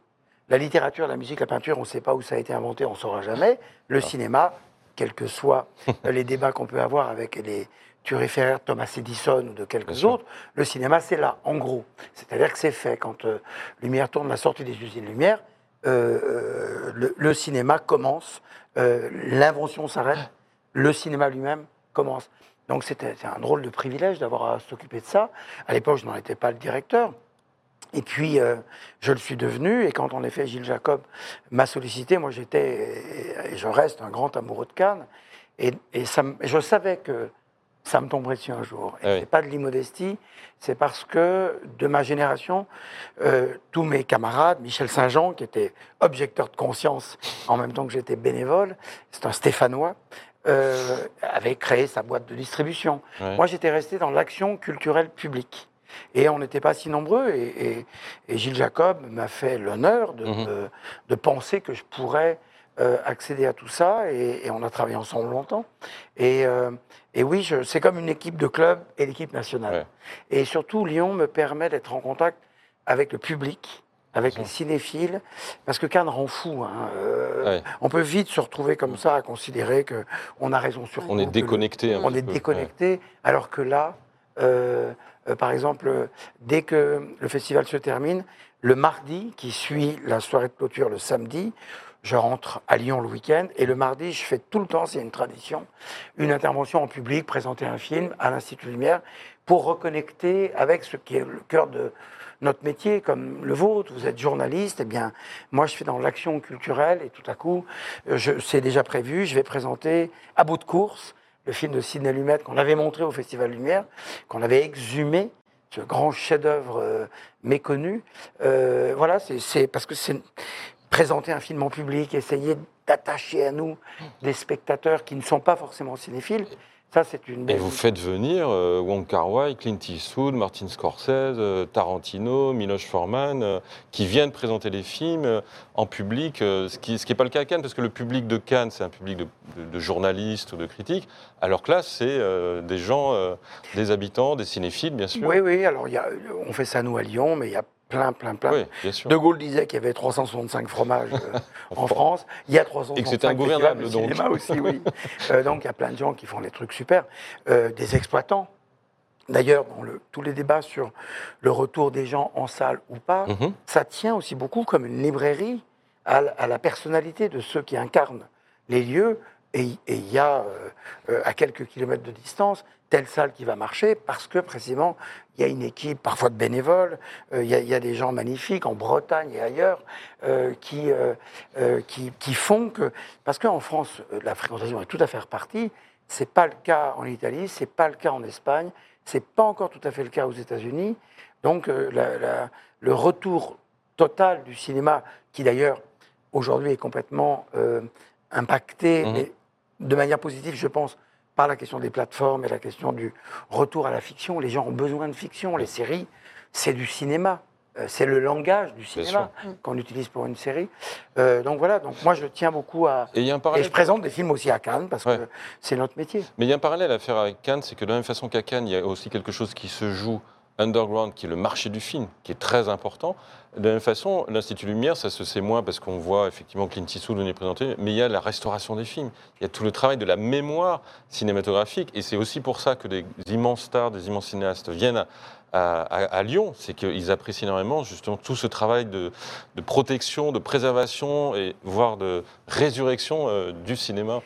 La littérature, la musique, la peinture, on ne sait pas où ça a été inventé, on ne saura jamais. Le cinéma, quels que soient [laughs] les débats qu'on peut avoir avec les turiféraires Thomas Edison ou de quelques Bien sûr. autres, le cinéma, c'est là, en gros. C'est-à-dire que c'est fait. Quand euh, Lumière tourne la sortie des usines Lumière, euh, euh, le, le cinéma commence, euh, l'invention s'arrête, le cinéma lui-même commence. Donc c'était un drôle de privilège d'avoir à s'occuper de ça. À l'époque, je n'en étais pas le directeur. Et puis, euh, je le suis devenu. Et quand, en effet, Gilles Jacob m'a sollicité, moi, j'étais, et- je reste un grand amoureux de Cannes. Et, et ça, me- je savais que ça me tomberait dessus un jour. Et Ah oui. c'est pas de l'immodestie, c'est parce que de ma génération, euh, tous mes camarades, Michel Saint-Jean, qui était objecteur de conscience en même temps que j'étais bénévole, c'est un Stéphanois, euh, avait créé sa boîte de distribution. Ouais. Moi, j'étais resté dans l'action culturelle publique. Et on n'était pas si nombreux. Et, et- et Gilles Jacob m'a fait l'honneur de, Mhm. de- de penser que je pourrais euh, accéder à tout ça. Et, et on a travaillé ensemble longtemps. Et, euh, oui, c'est comme une équipe de club et l'équipe nationale. Ouais. Et surtout, Lyon me permet d'être en contact avec le public, avec les cinéphiles, parce que Cannes rend fou. hein. Euh, Ouais. On peut vite se retrouver comme ça à considérer que on a raison sur On est le- déconnecté. un on est peu. déconnecté, alors que là, euh, euh, par exemple, dès que le festival se termine, le mardi qui suit la soirée de clôture le samedi, je rentre à Lyon le week-end et le mardi, je fais tout le temps, c'est une tradition, une intervention en public, présenter un film à l'Institut Lumière pour reconnecter avec ce qui est le cœur de notre métier, comme le vôtre. Vous êtes journaliste, eh bien, moi, je fais dans l'action culturelle et tout à coup, euh, c'est déjà prévu, je vais présenter à bout de course le film de Sidney Lumet qu'on avait montré au Festival Lumière, qu'on avait exhumé, ce grand chef-d'œuvre euh, méconnu. Euh, voilà, c'est parce que c'est présenter un film en public, essayer d'attacher à nous des spectateurs qui ne sont pas forcément cinéphiles. Ça, c'est une Et vous faites venir euh, Wong Kar-wai, Clint Eastwood, Martin Scorsese, euh, Tarantino, Miloš Forman, euh, qui viennent présenter les films en public, ce qui n'est pas le cas à Cannes, parce que le public de Cannes, c'est un public de, de- de journalistes ou de critiques, alors que là, c'est des gens, des habitants, des cinéphiles, bien sûr. Oui, oui, alors il y a, on fait ça nous à Lyon, mais il y a plein, plein, plein. Oui, bien sûr. De Gaulle disait qu'il y avait 365 fromages euh, [laughs] en France. Il y a 365 Et que ingouvernable, donc. cinéma aussi, oui. [laughs] Euh, donc il y a plein de gens qui font des trucs super. Euh, des exploitants. D'ailleurs, dans le- tous les débats sur le retour des gens en salle ou pas, Mhm. ça tient aussi beaucoup comme une librairie à, la personnalité de ceux qui incarnent les lieux. Et il y a, euh, à quelques kilomètres de distance, telle salle qui va marcher parce que précisément, il y a une équipe, parfois de bénévoles, euh, il y, a- il y a des gens magnifiques en Bretagne et ailleurs euh, qui, euh, qui, qui font que. Parce qu'en France, la fréquentation est tout à fait repartie. C'est pas le cas en Italie, c'est pas le cas en Espagne, c'est pas encore tout à fait le cas aux États-Unis. Donc la- la- le retour total du cinéma, qui d'ailleurs aujourd'hui est complètement impacté, Mhm. mais de manière positive, je pense, par la question des plateformes et la question du retour à la fiction. Les gens ont besoin de fiction. Les séries, c'est du cinéma. Euh, C'est le langage du cinéma qu'on utilise pour une série. Euh, donc voilà, donc moi je tiens beaucoup à... Et il y a un Et parallèle. je présente des films aussi à Cannes parce Ouais. que c'est notre métier. Mais il y a un parallèle à faire avec Cannes, c'est que de la même façon qu'à Cannes, il y a aussi quelque chose qui se joue underground, qui est le marché du film, qui est très important. De la même façon, l'Institut Lumière, ça se sait moins parce qu'on voit effectivement Clint Eastwood venir présenter, mais il y a la restauration des films. Il y a tout le travail de la mémoire cinématographique, et c'est aussi pour ça que des immenses stars, des immenses cinéastes viennent à, Lyon, c'est qu'ils apprécient énormément justement tout ce travail de, de protection, de préservation et voire de résurrection euh, du cinéma.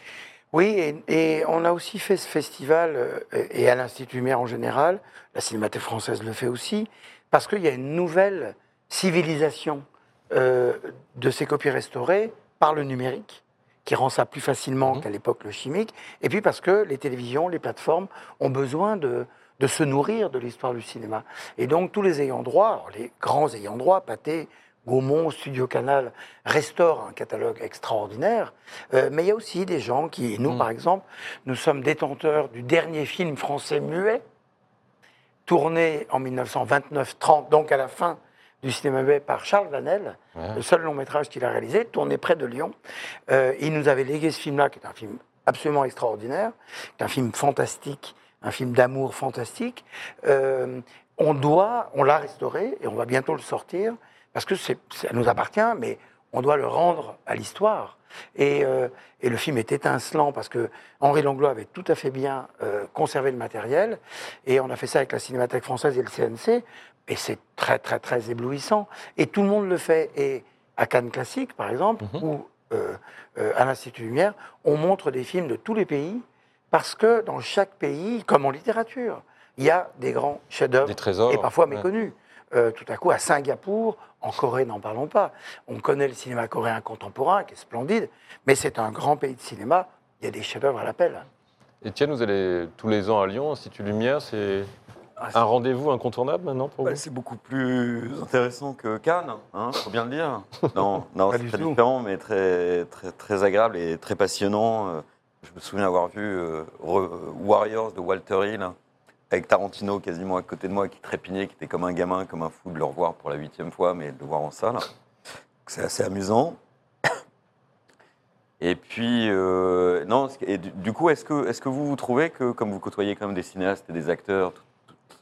Oui, et, et on a aussi fait ce festival, euh, et à l'Institut Lumière en général, la Cinémathèque française le fait aussi, parce qu'il y a une nouvelle civilisation euh, de ces copies restaurées par le numérique, qui rend ça plus facilement Mhm. qu'à l'époque le chimique, et puis parce que les télévisions, les plateformes ont besoin de, de se nourrir de l'histoire du cinéma. Et donc tous les ayants droit, alors les grands ayants droit, Pathé, Gaumont, Studio Canal, restaurent un catalogue extraordinaire, euh, mais il y a aussi des gens qui, et nous Mm. par exemple, nous sommes détenteurs du dernier film français muet, tourné en 1929-30, donc à la fin du cinéma muet par Charles Vanel, Ouais. le seul long métrage qu'il a réalisé, tourné près de Lyon. Euh, il nous avait légué ce film-là, qui est un film absolument extraordinaire, qui est un film fantastique, un film d'amour fantastique. Euh, on doit, on l'a restauré et on va bientôt le sortir parce que ça nous appartient, mais on doit le rendre à l'histoire. Et, euh, et le film est étincelant parce que Henri Langlois avait tout à fait bien euh, conservé le matériel et on a fait ça avec la Cinémathèque française et le CNC et c'est très très très éblouissant et tout le monde le fait et à Cannes Classique par exemple Mhm. ou euh, à l'Institut Lumière on montre des films de tous les pays parce que dans chaque pays comme en littérature il y a des grands chefs-d'œuvre et parfois ouais. méconnus. Tout à coup, à Singapour, en Corée, n'en parlons pas. On connaît le cinéma coréen contemporain, qui est splendide, mais c'est un grand pays de cinéma. Il y a des chefs-d'œuvre à l'appel. Étienne, vous allez tous les ans à Lyon, Institut Lumière, c'est Ah, c'est- un rendez-vous incontournable maintenant pour Bah, vous c'est beaucoup plus intéressant que Cannes, hein, faut bien le dire. [laughs] Non, non c'est très tout. différent, mais très, très, très agréable et très passionnant. Euh, Je me souviens avoir vu euh, Warriors de Walter Hill avec Tarantino quasiment à côté de moi qui trépignait, qui était comme un gamin, comme un fou de le revoir pour la huitième fois, mais de le voir en salle. C'est assez amusant. Et puis, euh, non, et du, coup, est-ce que, est que vous, vous trouvez que, comme vous côtoyez quand même des cinéastes et des acteurs, tout-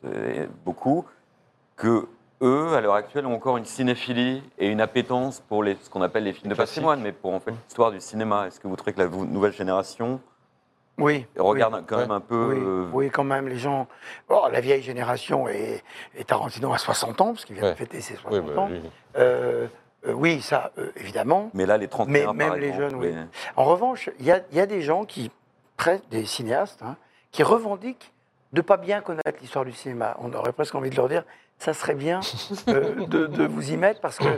tout- et beaucoup, que eux, à l'heure actuelle, ont encore une cinéphilie et une appétence pour les, ce qu'on appelle les films de patrimoine, mais pour en fait l'histoire du cinéma? Est-ce que vous trouvez que la nouvelle génération Oui. regarde quand même un peu Oui, euh, oui, quand même, les gens. La vieille génération et, et Tarantino a 60 ans, parce qu'il vient Ouais. de fêter ses 60 Oui, bah, ans. lui. Euh, euh, oui, ça, évidemment. Mais là, les 30 Mais même les jeunes, oui. En revanche, il y a, il y a des gens qui, des cinéastes, hein, qui revendiquent de pas bien connaître l'histoire du cinéma. On aurait presque envie de leur dire, ça serait bien euh, de, de vous y mettre parce que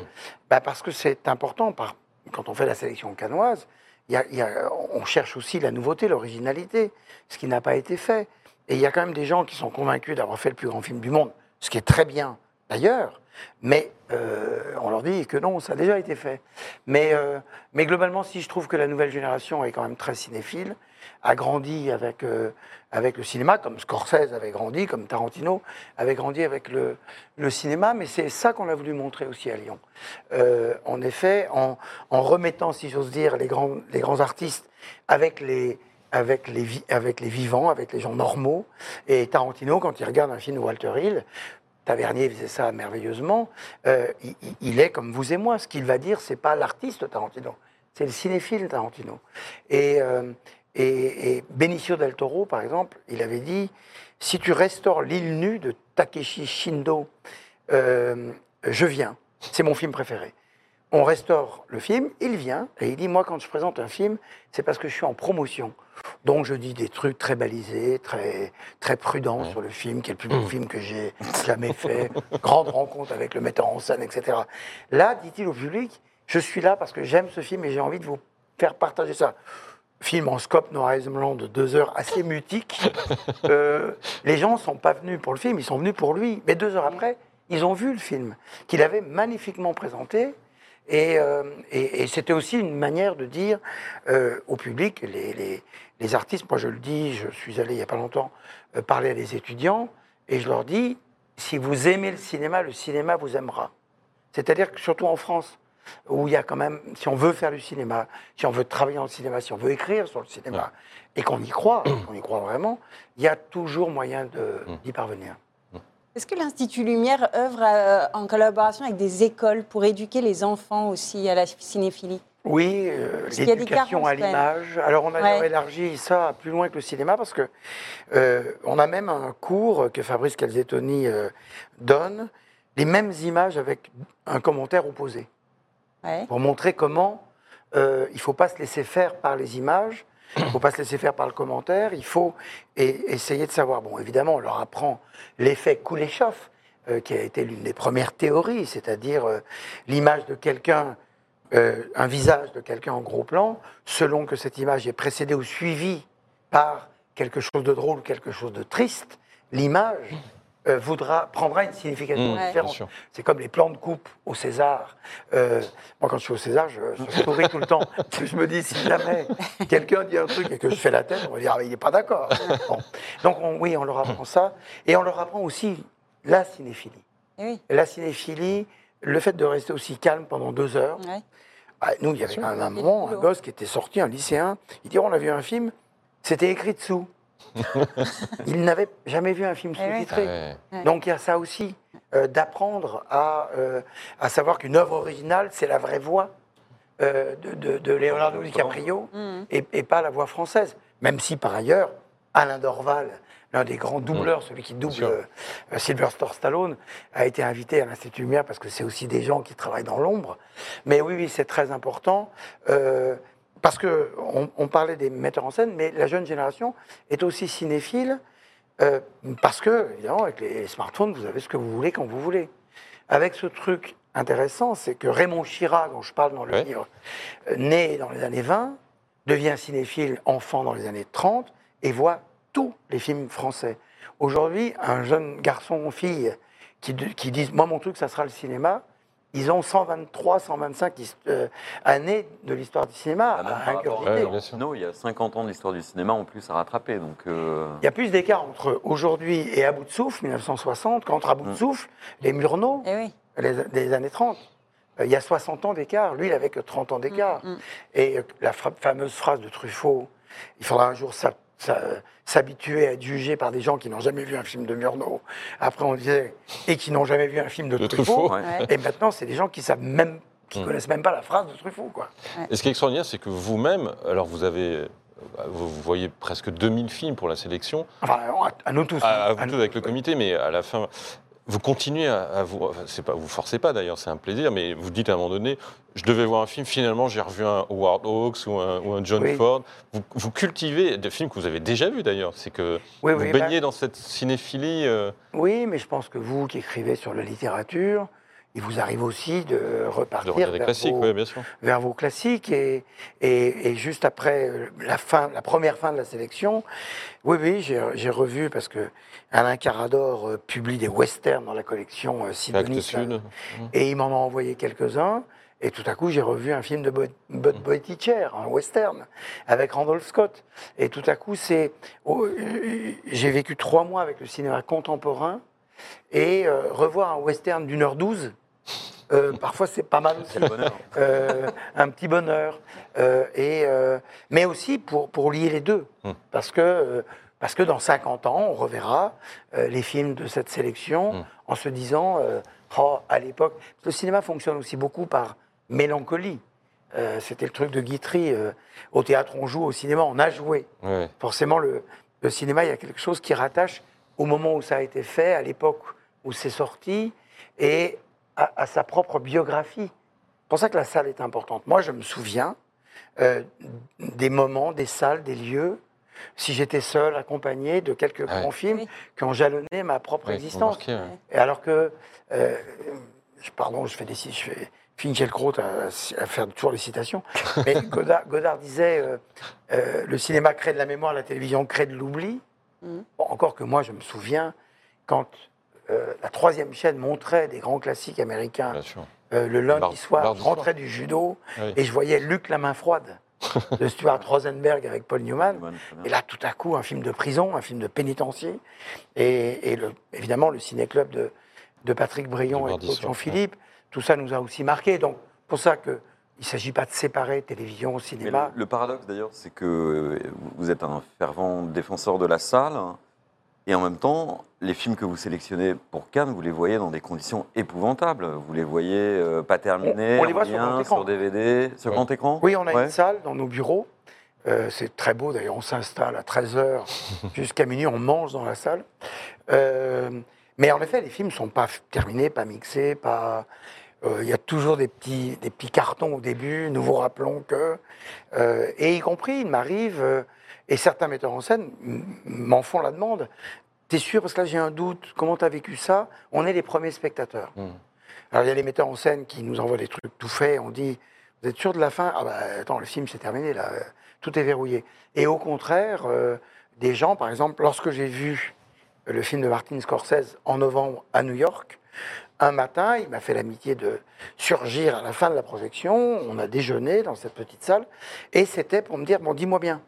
bah, parce que c'est important. Par, quand on fait la sélection canoise, on cherche aussi la nouveauté, l'originalité, ce qui n'a pas été fait. Et il y a quand même des gens qui sont convaincus d'avoir fait le plus grand film du monde, ce qui est très bien d'ailleurs, mais euh, on leur dit que non, ça a déjà été fait. Mais, euh, mais globalement, si je trouve que la nouvelle génération est quand même très cinéphile, a grandi avec, euh, avec le cinéma, comme Scorsese avait grandi, comme Tarantino avait grandi avec le, le cinéma, mais c'est ça qu'on a voulu montrer aussi à Lyon. Euh, en effet, en, en remettant, si j'ose dire, les grands, les grands artistes avec les, avec, les, avec les vivants, avec les gens normaux. Et Tarantino, quand il regarde un film de Walter Hill, Tavernier faisait ça merveilleusement, euh, il, est comme vous et moi. Ce qu'il va dire, c'est pas l'artiste Tarantino, c'est le cinéphile Tarantino. Et, euh, Benicio del Toro, par exemple, il avait dit si tu restaures l'île nue de Takeshi Shindo, euh, je viens. C'est mon film préféré. On restaure le film, il vient et il dit moi quand je présente un film, c'est parce que je suis en promotion. Donc je dis des trucs très balisés, très très prudents sur le film, qui est le plus beau film que j'ai jamais fait, grande rencontre avec le metteur en scène, etc. Là, dit-il au public, je suis là parce que j'aime ce film et j'ai envie de vous faire partager ça. Film en scope noir et blanc de deux heures, assez mutique. [laughs] Euh, les gens ne sont pas venus pour le film, ils sont venus pour lui. Mais deux heures après, ils ont vu le film, qu'il avait magnifiquement présenté. Et, euh, et- et c'était aussi une manière de dire euh, au public, les, les- les artistes, moi je le dis, je suis allé il n'y a pas longtemps euh, parler à des étudiants, et je leur dis, si vous aimez le cinéma, le cinéma vous aimera. C'est-à-dire que surtout en France, où il y a quand même, si on veut faire du cinéma, si on veut travailler dans le cinéma, si on veut écrire sur le cinéma, et qu'on y croit, qu'on y croit vraiment, il y a toujours moyen d'y parvenir. Est-ce que l'Institut Lumière œuvre euh, en collaboration avec des écoles pour éduquer les enfants aussi à la cinéphilie? Oui, euh, l'éducation à l'image. Alors on a Ouais. élargi ça plus loin que le cinéma parce que euh, on a même un cours que Fabrice Calzettoni euh, donne, les mêmes images avec un commentaire opposé, Ouais. pour montrer comment il ne faut pas se laisser faire par les images, il [coughs] ne faut pas se laisser faire par le commentaire, il faut essayer de savoir. Bon, évidemment, on leur apprend l'effet Kuleshov, euh, qui a été l'une des premières théories, c'est-à-dire euh, l'image de quelqu'un euh, un visage de quelqu'un en gros plan, selon que cette image est précédée ou suivie par quelque chose de drôle quelque chose de triste, l'image euh, voudra, prendra une signification Mmh, différente. C'est comme les plans de coupe au César. Euh, moi, quand je suis au César, je, je souris tout le temps. [laughs] Je me dis, si jamais quelqu'un dit un truc et que je fais la tête, on va dire, ah, il n'est pas d'accord. Bon. Donc, on- oui, on leur apprend ça. Et on leur apprend aussi la cinéphilie. Eh oui. La cinéphilie, le fait de rester aussi calme pendant deux heures, Ouais. ah, nous, il y avait sûr. quand même un moment, un gosse qui était sorti, un lycéen, il dit, on a vu un film, c'était écrit dessous. [laughs] il n'avait jamais vu un film Eh sous-titré. Ouais. Ouais. Donc il y a ça aussi, euh, d'apprendre à, euh, à savoir qu'une œuvre originale, c'est la vraie voix euh, de, de- de Leonardo DiCaprio Mhm. et, et pas la voix française. Même si par ailleurs, Alain Dorval, l'un des grands doubleurs, celui qui double Sylvester Stallone, a été invité à l'Institut Lumière parce que c'est aussi des gens qui travaillent dans l'ombre. Mais oui, oui, c'est très important. Parce que on, on parlait des metteurs en scène, mais la jeune génération est aussi cinéphile euh, parce que, évidemment, avec les smartphones, vous avez ce que vous voulez quand vous voulez. Avec ce truc intéressant, c'est que Raymond Chirac, dont je parle dans le Ouais. livre, euh, né dans les années 20, devient cinéphile enfant dans les années 30 et voit tous les films français. Aujourd'hui, un jeune garçon ou fille qui, qui disent Moi, mon truc, ça sera le cinéma, ils ont 123, 125 hist- euh, années de l'histoire du cinéma Ah, à ingurgiter. Ouais. Non, il y a 50 ans de l'histoire du cinéma en plus à rattraper. Donc, euh, Il y a plus d'écart entre aujourd'hui et À bout de souffle, 1960, qu'entre À bout de Mm. souffle, les Murnau, Eh oui. les, des années 30. Euh, Il y a 60 ans d'écart. Lui, il avait que 30 ans d'écart. Mm, mm. Et euh, la fra- fameuse phrase de Truffaut, il faudra un jour s'a- s'habituer à être jugé par des gens qui n'ont jamais vu un film de Murnau. Après, on disait, et qui n'ont jamais vu un film de, De Truffaut. Truffaut. ouais. Ouais. Et maintenant, c'est des gens qui savent même, qui connaissent même pas la phrase de Truffaut, quoi. Et ce qui est extraordinaire, c'est que vous-même, alors vous avez, euh, vous voyez presque 2000 films pour la sélection, Enfin, à, nous tous. à, à hein. vous À tous nous avec le comité, mais à la fin, vous continuez à, à vous, c'est pas, vous forcez pas d'ailleurs, c'est un plaisir, mais vous dites à un moment donné, je devais voir un film, finalement j'ai revu un Howard Hawks ou un, ou un John Oui. Ford. Vous, vous cultivez des films que vous avez déjà vus d'ailleurs, c'est que Oui, vous oui, baignez dans cette cinéphilie. euh, Oui, mais je pense que vous qui écrivez sur la littérature, il vous arrive aussi de repartir vers, vos, oui, bien sûr. vers vos classiques. Et, et, et juste après euh, la, fin, la première fin de la sélection, oui, oui, j'ai revu parce que Alain Carador euh, publie des westerns dans la collection euh, Sidonie. Sud. Et il m'en a envoyé quelques-uns. Et tout à coup, j'ai revu un film de Bo- Bud Boetticher, un western, avec Randolph Scott. Et tout à coup, c'est. oh, j'ai vécu trois mois avec le cinéma contemporain. Et euh, revoir un western d'une heure douze, euh, parfois c'est pas mal aussi. C'est le bonheur. Euh, un petit bonheur. Euh, et, euh, mais aussi pour, pour lier les deux. Hmm. Parce, que, parce que dans 50 ans, on reverra les films de cette sélection Hmm. en se disant, Oh, à l'époque, le cinéma fonctionne aussi beaucoup par mélancolie. C'était le truc de Guitry. au théâtre, on joue, au cinéma, on a joué. Ouais. Forcément, le, le cinéma, il y a quelque chose qui rattache au moment où ça a été fait, à l'époque où c'est sorti, et à, à sa propre biographie. C'est pour ça que la salle est importante. Moi, je me souviens euh, des moments, des salles, des lieux, si j'étais seul, accompagné de quelques Ouais. grands films Oui. qui ont jalonné ma propre existence. ouais. Et alors que, euh, pardon, je fais des je fais Finkielkraut à, à faire toujours les citations, [laughs] mais Godard, Godard disait euh, euh, le cinéma crée de la mémoire, la télévision crée de l'oubli. Bon, encore que moi, je me souviens quand euh, la troisième chaîne montrait des grands classiques américains euh, le lundi soir, je rentrais du judo Oui. et je voyais Luc la main froide [laughs] de Stuart Rosenberg avec Paul Newman. Et là, tout à coup, un film de prison, un film de pénitencier. Et, et le- évidemment, le ciné-club de, de Patrick Brion et soir, Jean-Philippe, tout ça nous a aussi marqué. Donc, pour ça qu'il ne s'agit pas de séparer télévision, Mais cinéma. le, le paradoxe d'ailleurs, c'est que euh, vous êtes un fervent défenseur de la salle, et en même temps, les films que vous sélectionnez pour Cannes, vous les voyez dans des conditions épouvantables. Vous les voyez euh, pas terminés, On- on les en voit sur rien, grand écran. sur DVD, sur Ouais. grand écran. Oui, on a Ouais. une salle dans nos bureaux. Euh, c'est très beau, d'ailleurs, on s'installe à 13h [laughs] jusqu'à minuit, on mange dans la salle. Euh, mais en effet, les films ne sont pas terminés, pas mixés, pas... Il y a toujours des petits, des petits cartons au début, nous vous rappelons que... et y compris, il m'arrive, et certains metteurs en scène m'en font la demande, T'es sûr? Parce que là, j'ai un doute. Comment t'as vécu ça? On est les premiers spectateurs. Mm. Alors, il y a les metteurs en scène qui nous envoient des trucs tout faits. On dit, vous êtes sûr de la fin Ah bah, attends, le film, c'est terminé, là. Tout est verrouillé. Et au contraire, euh, des gens, par exemple, lorsque j'ai vu le film de Martin Scorsese en novembre à New York, un matin, il m'a fait l'amitié de surgir à la fin de la projection. On a déjeuné dans cette petite salle. Et c'était pour me dire, bon, dis-moi bien.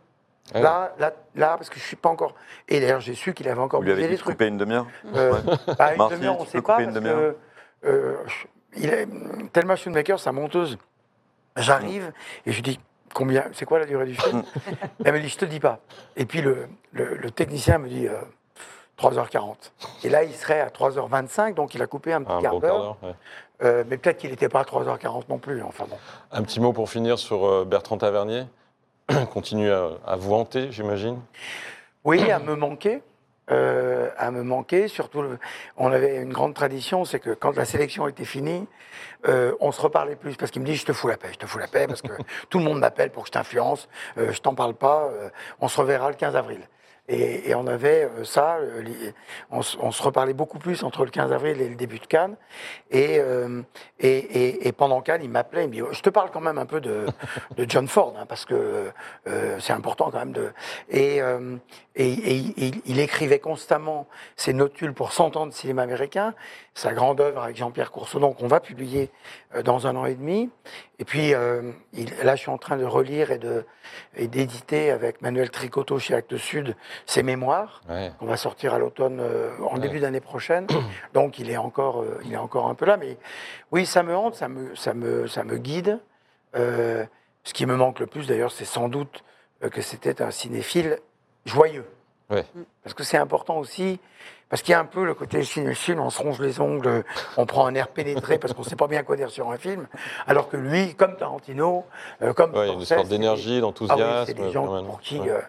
Ouais. Là, là, là, parce que je suis pas encore. Et d'ailleurs, j'ai su qu'il avait encore bougé des de trucs. couper une demi-heure Euh, bah, une Marty, demi-heure, on ne sait pas. une Parce que, euh, je- il est, Thelma Schoonmaker, sa monteuse, j'arrive et je lui dis combien, c'est quoi la durée du film [laughs] Elle me dit je te dis pas. Et puis le, le- le technicien me dit euh, 3h40. Et là, il serait à 3h25, donc il a coupé un petit Un quart bon quart d'heure. ouais. Euh, mais peut-être qu'il n'était pas à 3h40 non plus. Enfin bon. Un petit mot pour finir sur euh, Bertrand Tavernier. [coughs] Continue à, à vous hanter, j'imagine. Oui, à me manquer. euh, à me manquer. Surtout, le- on avait une grande tradition, c'est que quand la sélection était finie, euh, on se reparlait plus parce qu'il me dit je te fous la paix, je te fous la paix parce que [laughs] tout le monde m'appelle pour que je t'influence, euh, je t'en parle pas, on se reverra le 15 avril. Et, on avait euh, ça, euh, on, se reparlait beaucoup plus entre le 15 avril et le début de Cannes. Et, euh, et, et- pendant Cannes, il m'appelait, il me dit Je te parle quand même un peu de, John Ford, hein, parce que c'est important quand même. De... Et, et, et il, il écrivait constamment ses notules pour 100 ans de cinéma américain, sa grande œuvre avec Jean-Pierre Coursedon, qu'on va publier euh, dans un an et demi. Et puis euh, il- là, je suis en train de relire et d'éditer avec Manuel Tricotto chez Actes Sud ses mémoires Ouais. qu'on va sortir à l'automne, euh, en Ouais. début d'année prochaine. [clears throat] Donc il est encore, euh, il est encore un peu là. Mais oui, ça me hante, ça me, ça me, ça me guide. Ce qui me manque le plus, d'ailleurs, c'est sans doute que c'était un cinéphile joyeux. Ouais. Parce que c'est important aussi, parce qu'il y a un peu le côté cinéphile, on se ronge les ongles, on prend un air pénétré parce qu'on ne sait pas bien quoi dire sur un film. Alors que lui, comme Tarantino, euh, comme Ouais, il y a une sorte d'énergie, ah oui, d'enthousiasme. c'est des gens pour qui Ouais. euh,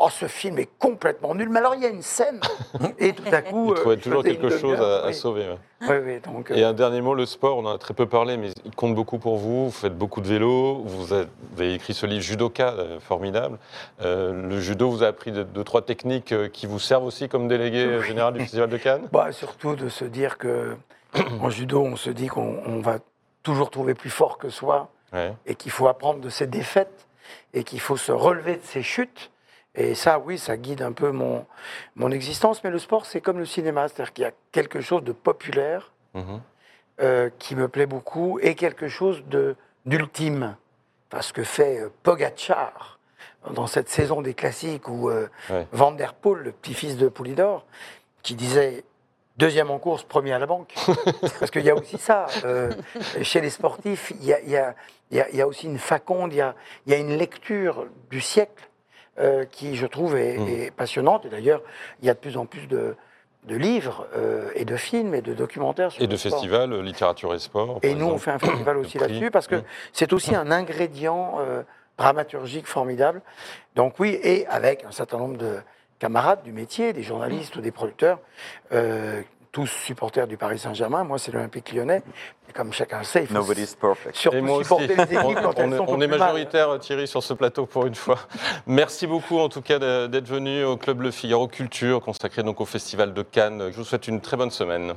oh, ce film est complètement nul. Mais alors il y a une scène [laughs] et tout à coup, Il trouvait euh, toujours quelque chose à, sauver. ouais. Oui, oui, donc, euh, Et un dernier mot, le sport, on en a très peu parlé, mais il compte beaucoup pour vous. Vous faites beaucoup de vélo, vous avez écrit ce livre Judoka, formidable. Euh, le judo vous a appris de- deux, trois techniques qui vous servent aussi comme délégué général du Festival de Cannes? Bah, surtout de se dire que [coughs] en judo, on se dit qu'on on va toujours trouver plus fort que soi Ouais. et qu'il faut apprendre de ses défaites et qu'il faut se relever de ses chutes. Et ça, oui, ça guide un peu mon, mon existence. Mais le sport, c'est comme le cinéma, c'est-à-dire qu'il y a quelque chose de populaire Mhm. euh, qui me plaît beaucoup et quelque chose d'ultime. Enfin, ce que fait euh, Pogacar dans cette saison des classiques où euh, Ouais. Van der Poel, le petit-fils de Poulidor, qui disait deuxième en course, premier à la banque. [laughs] Parce qu'il y a aussi ça. euh, chez les sportifs, il y a, il y a- il y a- il y a aussi une faconde, il y a, il y a une lecture du siècle euh, qui, je trouve, est, Mm. est passionnante. Et d'ailleurs, il y a de plus en plus de, de livres euh, et de films et de documentaires sur Et le de sport. festivals, littérature et sport. Et nous, on fait un festival [coughs] aussi là-dessus parce que Mm. c'est aussi un ingrédient dramaturgique formidable. Donc oui, et avec un certain nombre de camarades du métier, des journalistes ou des producteurs, euh, tous supporters du Paris Saint-Germain. Moi, c'est l'Olympique lyonnais. Et comme chacun le sait, il faut Nobody's perfect. surtout Et moi aussi. supporter les équipes quand on elles sont on est mal. majoritaire, Thierry, sur ce plateau pour une fois. Merci beaucoup, en tout cas, d'être venu au Club Le Figaro Culture, consacré donc au Festival de Cannes. Je vous souhaite une très bonne semaine.